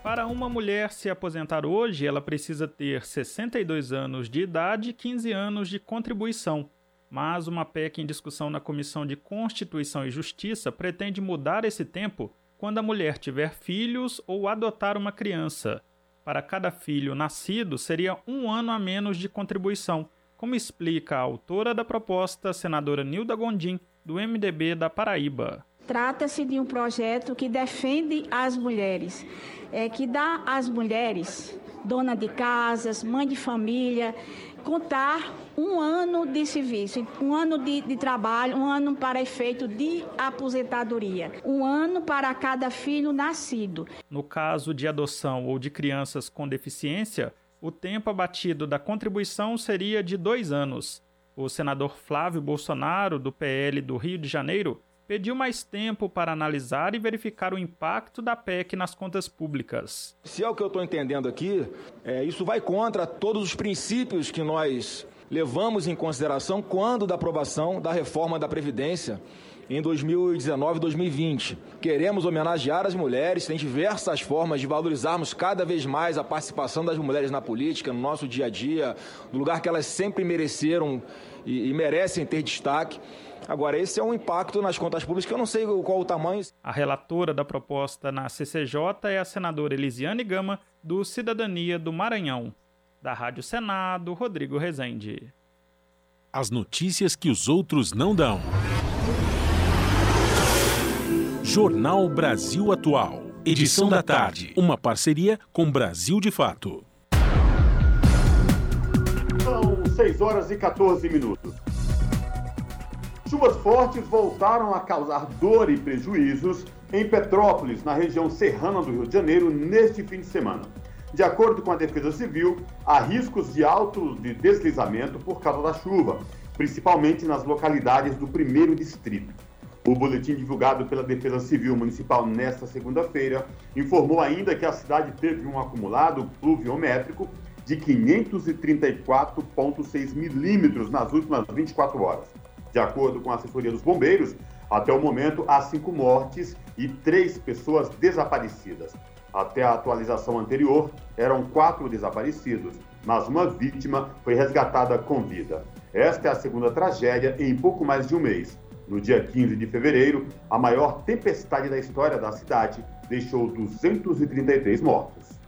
Para uma mulher se aposentar hoje, ela precisa ter 62 anos de idade e 15 anos de contribuição mas uma PEC em discussão na Comissão de Constituição e Justiça pretende mudar esse tempo quando a mulher tiver filhos ou adotar uma criança. Para cada filho nascido, seria um ano a menos de contribuição, como explica a autora da proposta, senadora Nilda Gondim, do MDB da Paraíba. Trata-se de um projeto que defende as mulheres, é, que dá às mulheres, dona de casas, mãe de família, contar um ano de serviço, um ano de, de, trabalho, um ano para efeito de aposentadoria, um ano para cada filho nascido. No caso de adoção ou de crianças com deficiência, o tempo abatido da contribuição seria de dois anos. O senador Flávio Bolsonaro, do PL do Rio de Janeiro, pediu mais tempo para analisar e verificar o impacto da PEC nas contas públicas. Se é o que eu estou entendendo aqui, é, isso vai contra todos os princípios que nós levamos em consideração quando da aprovação da reforma da Previdência em 2019 e 2020. Queremos homenagear as mulheres, tem diversas formas de valorizarmos cada vez mais a participação das mulheres na política, no nosso dia a dia, no lugar que elas sempre mereceram e, e merecem ter destaque. Agora, esse é um impacto nas contas públicas que eu não sei qual o tamanho. A relatora da proposta na CCJ é a senadora Elisiane Gama, do Cidadania do Maranhão. Da Rádio Senado, Rodrigo Rezende. As notícias que os outros não dão. Jornal Brasil Atual. Edição da tarde. Uma parceria com Brasil de Fato. São 6 horas e 14 minutos. Chuvas fortes voltaram a causar dor e prejuízos em Petrópolis, na região serrana do Rio de Janeiro, neste fim de semana. De acordo com a Defesa Civil, há riscos de alto de deslizamento por causa da chuva, principalmente nas localidades do primeiro distrito. O boletim divulgado pela Defesa Civil Municipal nesta segunda-feira informou ainda que a cidade teve um acumulado pluviométrico de 534,6 milímetros nas últimas 24 horas. De acordo com a assessoria dos bombeiros, até o momento há cinco mortes e três pessoas desaparecidas. Até a atualização anterior, eram quatro desaparecidos, mas uma vítima foi resgatada com vida. Esta é a segunda tragédia em pouco mais de um mês. No dia 15 de fevereiro, a maior tempestade da história da cidade deixou 233 mortos.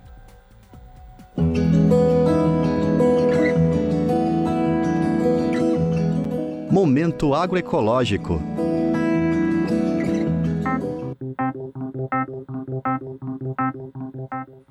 Momento agroecológico.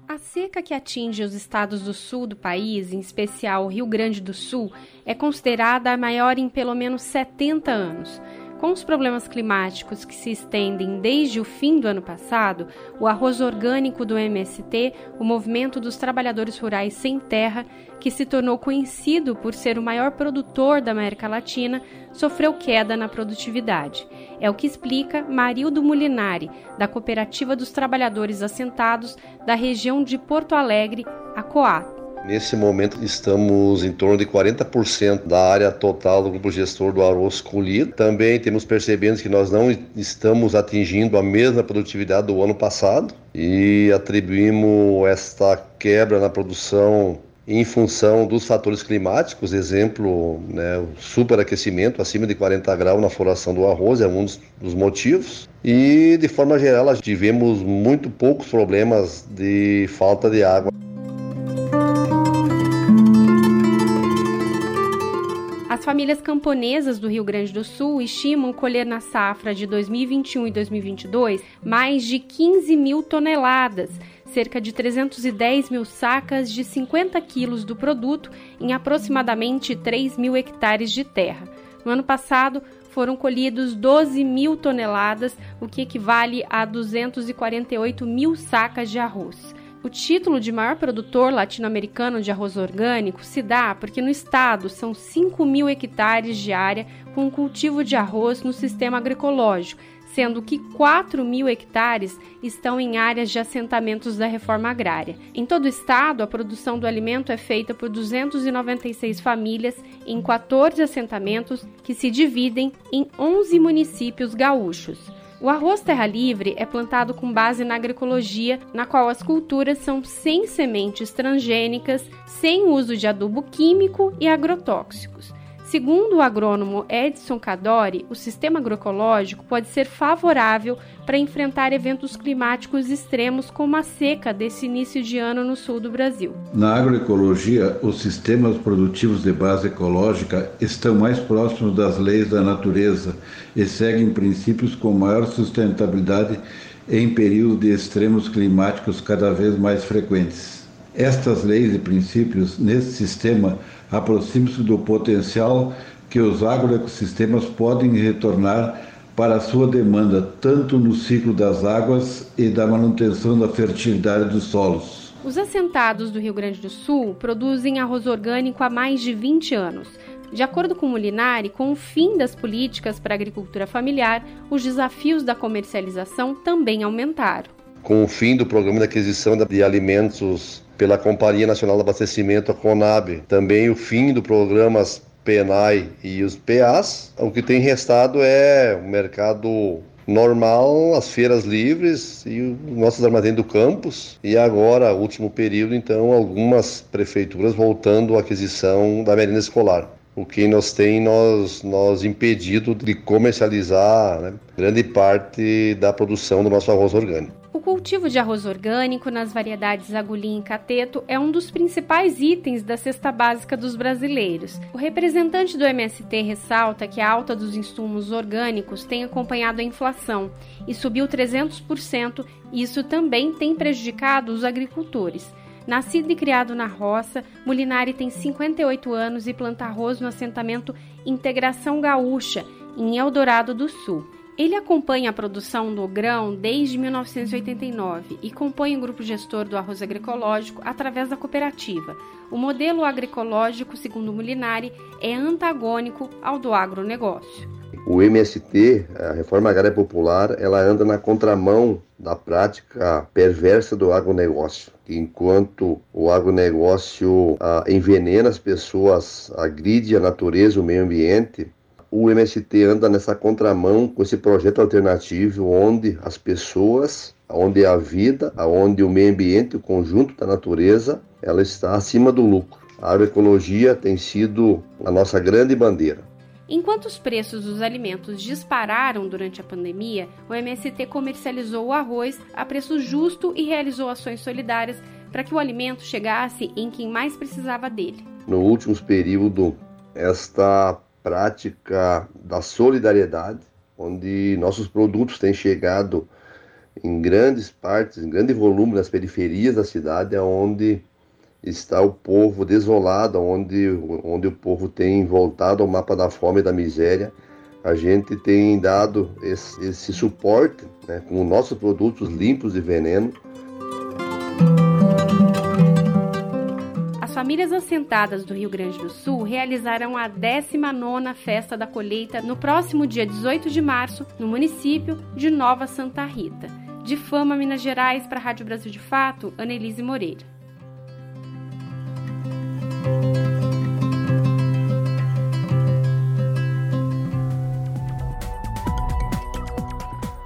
A seca que atinge os estados do sul do país, em especial o Rio Grande do Sul, é considerada a maior em pelo menos 70 anos. Com os problemas climáticos que se estendem desde o fim do ano passado, o arroz orgânico do MST, o Movimento dos Trabalhadores Rurais Sem Terra, que se tornou conhecido por ser o maior produtor da América Latina, sofreu queda na produtividade. É o que explica Marildo Mulinari, da Cooperativa dos Trabalhadores Assentados da região de Porto Alegre, a COAT. Nesse momento estamos em torno de 40% da área total do grupo gestor do arroz colhido. Também temos percebendo que nós não estamos atingindo a mesma produtividade do ano passado e atribuímos esta quebra na produção em função dos fatores climáticos, exemplo, né, o superaquecimento acima de 40 graus na floração do arroz é um dos motivos. E de forma geral, tivemos muito poucos problemas de falta de água. As famílias camponesas do Rio Grande do Sul estimam colher na safra de 2021 e 2022 mais de 15 mil toneladas, cerca de 310 mil sacas de 50 quilos do produto em aproximadamente 3 mil hectares de terra. No ano passado, foram colhidos 12 mil toneladas, o que equivale a 248 mil sacas de arroz. O título de maior produtor latino-americano de arroz orgânico se dá porque no estado são 5 mil hectares de área com cultivo de arroz no sistema agroecológico, sendo que 4 mil hectares estão em áreas de assentamentos da reforma agrária. Em todo o estado, a produção do alimento é feita por 296 famílias em 14 assentamentos que se dividem em 11 municípios gaúchos. O arroz terra livre é plantado com base na agroecologia, na qual as culturas são sem sementes transgênicas, sem uso de adubo químico e agrotóxicos. Segundo o agrônomo Edson Cadori, o sistema agroecológico pode ser favorável para enfrentar eventos climáticos extremos como a seca desse início de ano no sul do Brasil. Na agroecologia, os sistemas produtivos de base ecológica estão mais próximos das leis da natureza e seguem princípios com maior sustentabilidade em períodos de extremos climáticos cada vez mais frequentes. Estas leis e princípios nesse sistema aproximam-se do potencial que os agroecossistemas podem retornar para a sua demanda, tanto no ciclo das águas e da manutenção da fertilidade dos solos. Os assentados do Rio Grande do Sul produzem arroz orgânico há mais de 20 anos. De acordo com o Molinari, com o fim das políticas para a agricultura familiar, os desafios da comercialização também aumentaram. Com o fim do programa de aquisição de alimentos pela Companhia Nacional de Abastecimento, a CONAB, também o fim do programas PENAI e os PAs, o que tem restado é o mercado normal, as feiras livres e os nossos armazéns do campus. E agora, último período, então, algumas prefeituras voltando à aquisição da merenda escolar. O que nos tem nós, nós impedido de comercializar né, grande parte da produção do nosso arroz orgânico. O cultivo de arroz orgânico nas variedades agulhinha e cateto é um dos principais itens da cesta básica dos brasileiros. O representante do MST ressalta que a alta dos insumos orgânicos tem acompanhado a inflação e subiu 300%, e isso também tem prejudicado os agricultores. Nascido e criado na roça, Molinari tem 58 anos e planta arroz no assentamento Integração Gaúcha, em Eldorado do Sul. Ele acompanha a produção do grão desde 1989 e compõe o grupo gestor do arroz agroecológico através da cooperativa. O modelo agroecológico, segundo Molinari, é antagônico ao do agronegócio. O MST, a Reforma Agrária Popular, ela anda na contramão da prática perversa do agronegócio. Enquanto o agronegócio ah, envenena as pessoas, agride a natureza, o meio ambiente, o MST anda nessa contramão com esse projeto alternativo onde as pessoas, onde a vida, onde o meio ambiente, o conjunto da natureza, ela está acima do lucro. A agroecologia tem sido a nossa grande bandeira. Enquanto os preços dos alimentos dispararam durante a pandemia, o MST comercializou o arroz a preço justo e realizou ações solidárias para que o alimento chegasse em quem mais precisava dele. No último período, esta prática da solidariedade, onde nossos produtos têm chegado em grandes partes, em grande volume nas periferias da cidade, onde está o povo desolado, onde, onde o povo tem voltado ao mapa da fome e da miséria. A gente tem dado esse, esse suporte né, com nossos produtos limpos de veneno famílias assentadas do Rio Grande do Sul realizarão a 19ª Festa da Colheita no próximo dia 18 de março, no município de Nova Santa Rita. De Fama, Minas Gerais, para a Rádio Brasil de Fato, Annelise Moreira.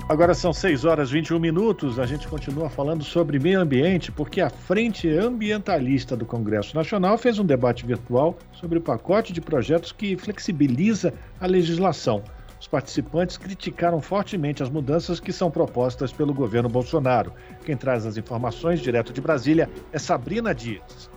Agora são 6 horas e 21 minutos. A gente continua falando sobre meio ambiente, porque a Frente Ambientalista do Congresso Nacional fez um debate virtual sobre o pacote de projetos que flexibiliza a legislação. Os participantes criticaram fortemente as mudanças que são propostas pelo governo Bolsonaro. Quem traz as informações direto de Brasília é Sabrina Dias.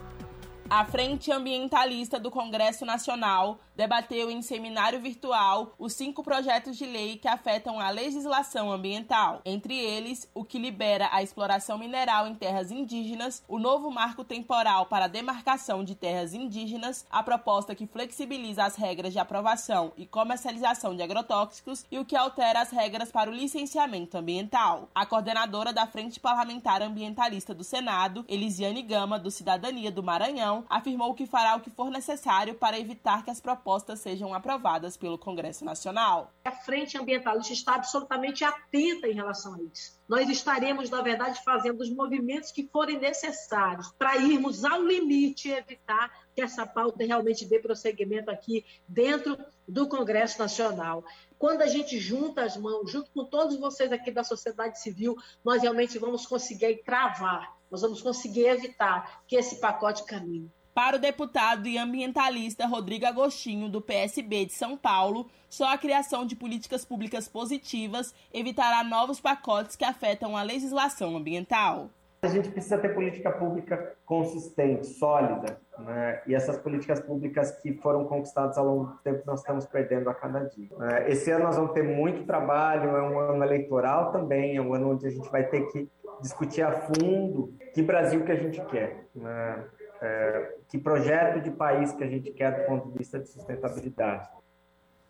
A Frente Ambientalista do Congresso Nacional debateu em seminário virtual os cinco projetos de lei que afetam a legislação ambiental, entre eles o que libera a exploração mineral em terras indígenas, o novo marco temporal para a demarcação de terras indígenas, a proposta que flexibiliza as regras de aprovação e comercialização de agrotóxicos e o que altera as regras para o licenciamento ambiental. A coordenadora da Frente Parlamentar Ambientalista do Senado, Elisiane Gama, do Cidadania do Maranhão, afirmou que fará o que for necessário para evitar que as propostas sejam aprovadas pelo Congresso Nacional. A Frente Ambientalista está absolutamente atenta em relação a isso. Nós estaremos, na verdade, fazendo os movimentos que forem necessários para irmos ao limite e evitar que essa pauta realmente dê prosseguimento aqui dentro do Congresso Nacional. Quando a gente junta as mãos, junto com todos vocês aqui da sociedade civil, nós realmente vamos conseguir travar, nós vamos conseguir evitar que esse pacote caminhe. Para o deputado e ambientalista Rodrigo Agostinho, do PSB de São Paulo, só a criação de políticas públicas positivas evitará novos pacotes que afetam a legislação ambiental. A gente precisa ter política pública consistente, sólida, né? e essas políticas públicas que foram conquistadas ao longo do tempo nós estamos perdendo a cada dia. Né? Esse ano nós vamos ter muito trabalho, é um ano eleitoral também, é um ano onde a gente vai ter que discutir a fundo que Brasil que a gente quer. Né? é, que projeto de país que a gente quer do ponto de vista de sustentabilidade.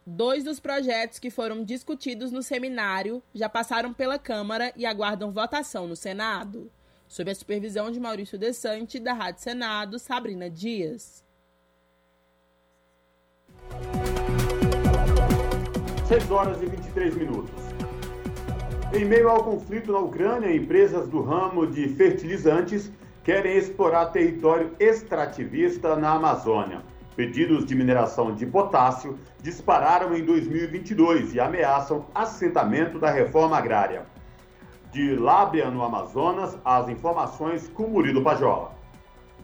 Dois dos projetos que foram discutidos no seminário já passaram pela Câmara e aguardam votação no Senado. Sob a supervisão de Maurício Desante, da Rádio Senado, Sabrina Dias. 6 horas e 23 minutos. Em meio ao conflito na Ucrânia, empresas do ramo de fertilizantes querem explorar território extrativista na Amazônia. Pedidos de mineração de potássio dispararam em 2022 e ameaçam assentamento da reforma agrária. De Lábia, no Amazonas, as informações com Murilo Pajola.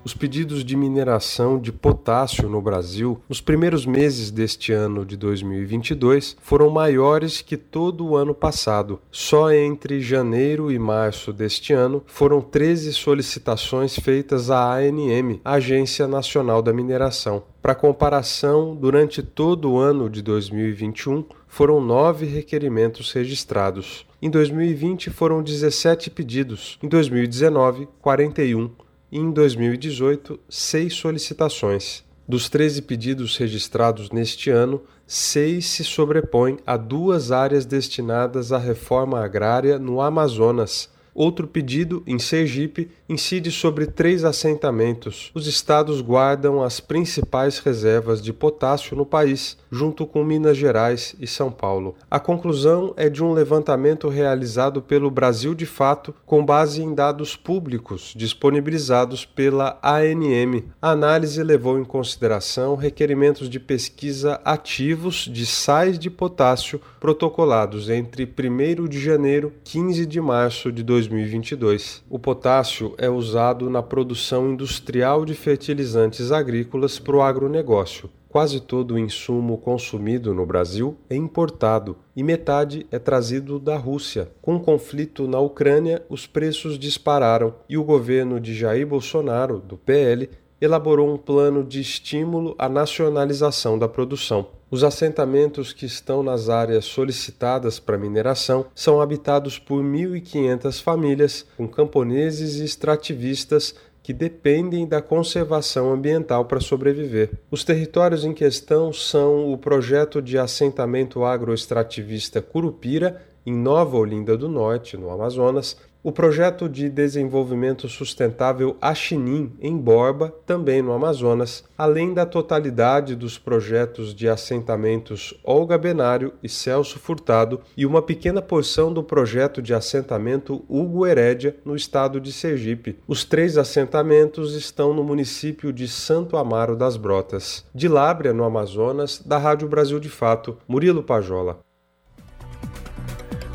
Os pedidos de mineração de potássio no Brasil nos primeiros meses deste ano de 2022 foram maiores que todo o ano passado. Só entre janeiro e março deste ano foram 13 solicitações feitas à ANM, Agência Nacional da Mineração. Para comparação, durante todo o ano de 2021, foram nove requerimentos registrados. Em 2020 foram 17 pedidos, em 2019, 41 e em 2018, seis solicitações. Dos 13 pedidos registrados neste ano, seis se sobrepõem a duas áreas destinadas à reforma agrária no Amazonas, Outro pedido, em Sergipe, incide sobre três assentamentos. Os estados guardam as principais reservas de potássio no país, junto com Minas Gerais e São Paulo. A conclusão é de um levantamento realizado pelo Brasil de Fato, com base em dados públicos disponibilizados pela ANM. A análise levou em consideração requerimentos de pesquisa ativos de sais de potássio protocolados entre 1 de janeiro e 15 de março de 2020. 2022. O potássio é usado na produção industrial de fertilizantes agrícolas para o agronegócio. Quase todo o insumo consumido no Brasil é importado e metade é trazido da Rússia. Com o conflito na Ucrânia, os preços dispararam e o governo de Jair Bolsonaro, do PL, elaborou um plano de estímulo à nacionalização da produção. Os assentamentos que estão nas áreas solicitadas para mineração são habitados por 1.500 famílias, com camponeses e extrativistas que dependem da conservação ambiental para sobreviver. Os territórios em questão são o projeto de assentamento agroextrativista Curupira, em Nova Olinda do Norte, no Amazonas, o projeto de desenvolvimento sustentável Axinim, em Borba, também no Amazonas, além da totalidade dos projetos de assentamentos Olga Benário e Celso Furtado e uma pequena porção do projeto de assentamento Hugo Herédia, no estado de Sergipe. Os três assentamentos estão no município de Santo Amaro das Brotas. De Lábrea, no Amazonas, da Rádio Brasil de Fato, Murilo Pajola.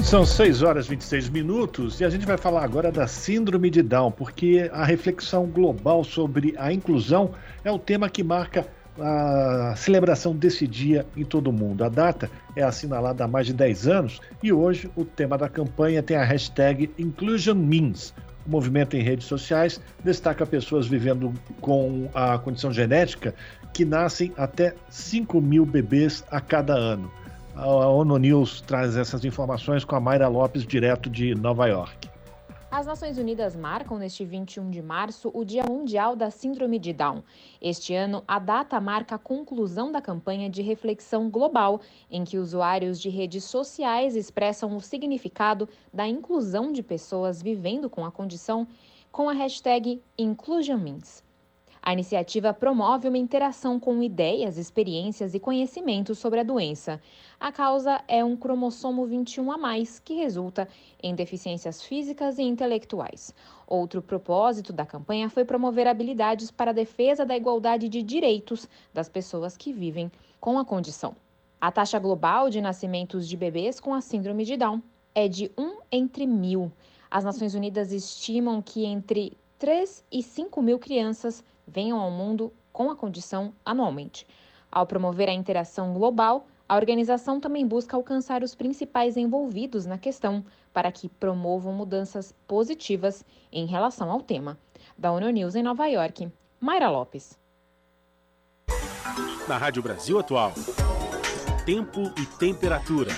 São 6 horas e 26 minutos e a gente vai falar agora da Síndrome de Down, porque a reflexão global sobre a inclusão é o tema que marca a celebração desse dia em todo o mundo. A data é assinalada há mais de 10 anos e hoje o tema da campanha tem a hashtag Inclusion Means. O movimento em redes sociais destaca pessoas vivendo com a condição genética que nascem até 5 mil bebês a cada ano. A ONU News traz essas informações com a Mayra Lopes, direto de Nova York. As Nações Unidas marcam neste 21 de março o Dia Mundial da Síndrome de Down. Este ano, a data marca a conclusão da campanha de reflexão global, em que usuários de redes sociais expressam o significado da inclusão de pessoas vivendo com a condição com a hashtag InclusionMeans. A iniciativa promove uma interação com ideias, experiências e conhecimentos sobre a doença. A causa é um cromossomo 21 a mais, que resulta em deficiências físicas e intelectuais. Outro propósito da campanha foi promover habilidades para a defesa da igualdade de direitos das pessoas que vivem com a condição. A taxa global de nascimentos de bebês com a síndrome de Down é de 1 entre mil. As Nações Unidas estimam que entre 3 e 5 mil crianças venham ao mundo com a condição anualmente. Ao promover a interação global, a organização também busca alcançar os principais envolvidos na questão para que promovam mudanças positivas em relação ao tema. Da ONU News em Nova York, Mayra Lopes. Na Rádio Brasil Atual, tempo e temperatura.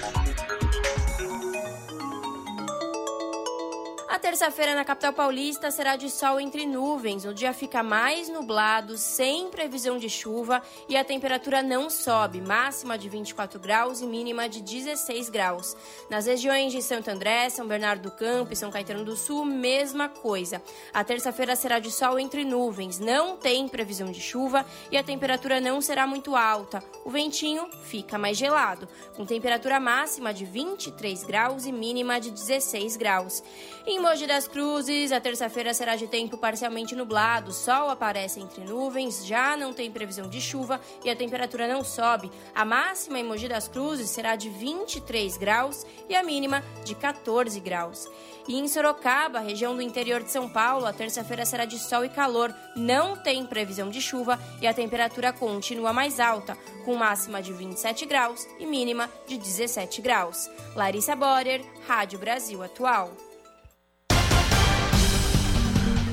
Terça-feira na capital paulista será de sol entre nuvens. O dia fica mais nublado, sem previsão de chuva e a temperatura não sobe, máxima de 24 graus e mínima de 16 graus. Nas regiões de Santo André, São Bernardo do Campo e São Caetano do Sul, mesma coisa. A terça-feira será de sol entre nuvens, não tem previsão de chuva e a temperatura não será muito alta. O ventinho fica mais gelado, com temperatura máxima de 23 graus e mínima de 16 graus. Em Mogi das Cruzes, a terça-feira será de tempo parcialmente nublado, sol aparece entre nuvens, já não tem previsão de chuva e a temperatura não sobe. A máxima em Mogi das Cruzes será de 23 graus e a mínima de 14 graus. E em Sorocaba, região do interior de São Paulo, a terça-feira será de sol e calor, não tem previsão de chuva e a temperatura continua mais alta, com máxima de 27 graus e mínima de 17 graus. Larissa Borer, Rádio Brasil Atual.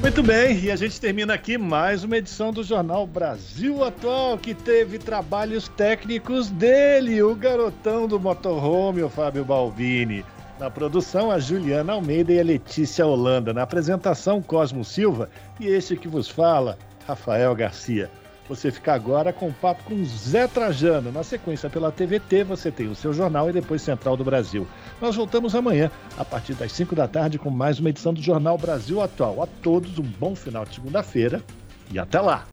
Muito bem, e a gente termina aqui mais uma edição do Jornal Brasil Atual, que teve trabalhos técnicos dele, o garotão do motorhome, o Fábio Balbini. Na produção, a Juliana Almeida e a Letícia Holanda. Na apresentação, Cosmo Silva e este que vos fala, Rafael Garcia. Você fica agora com o papo com Zé Trajano. Na sequência, pela TVT, você tem o seu jornal e depois Central do Brasil. Nós voltamos amanhã, a partir das 5 da tarde, com mais uma edição do Jornal Brasil Atual. A todos um bom final de segunda-feira e até lá!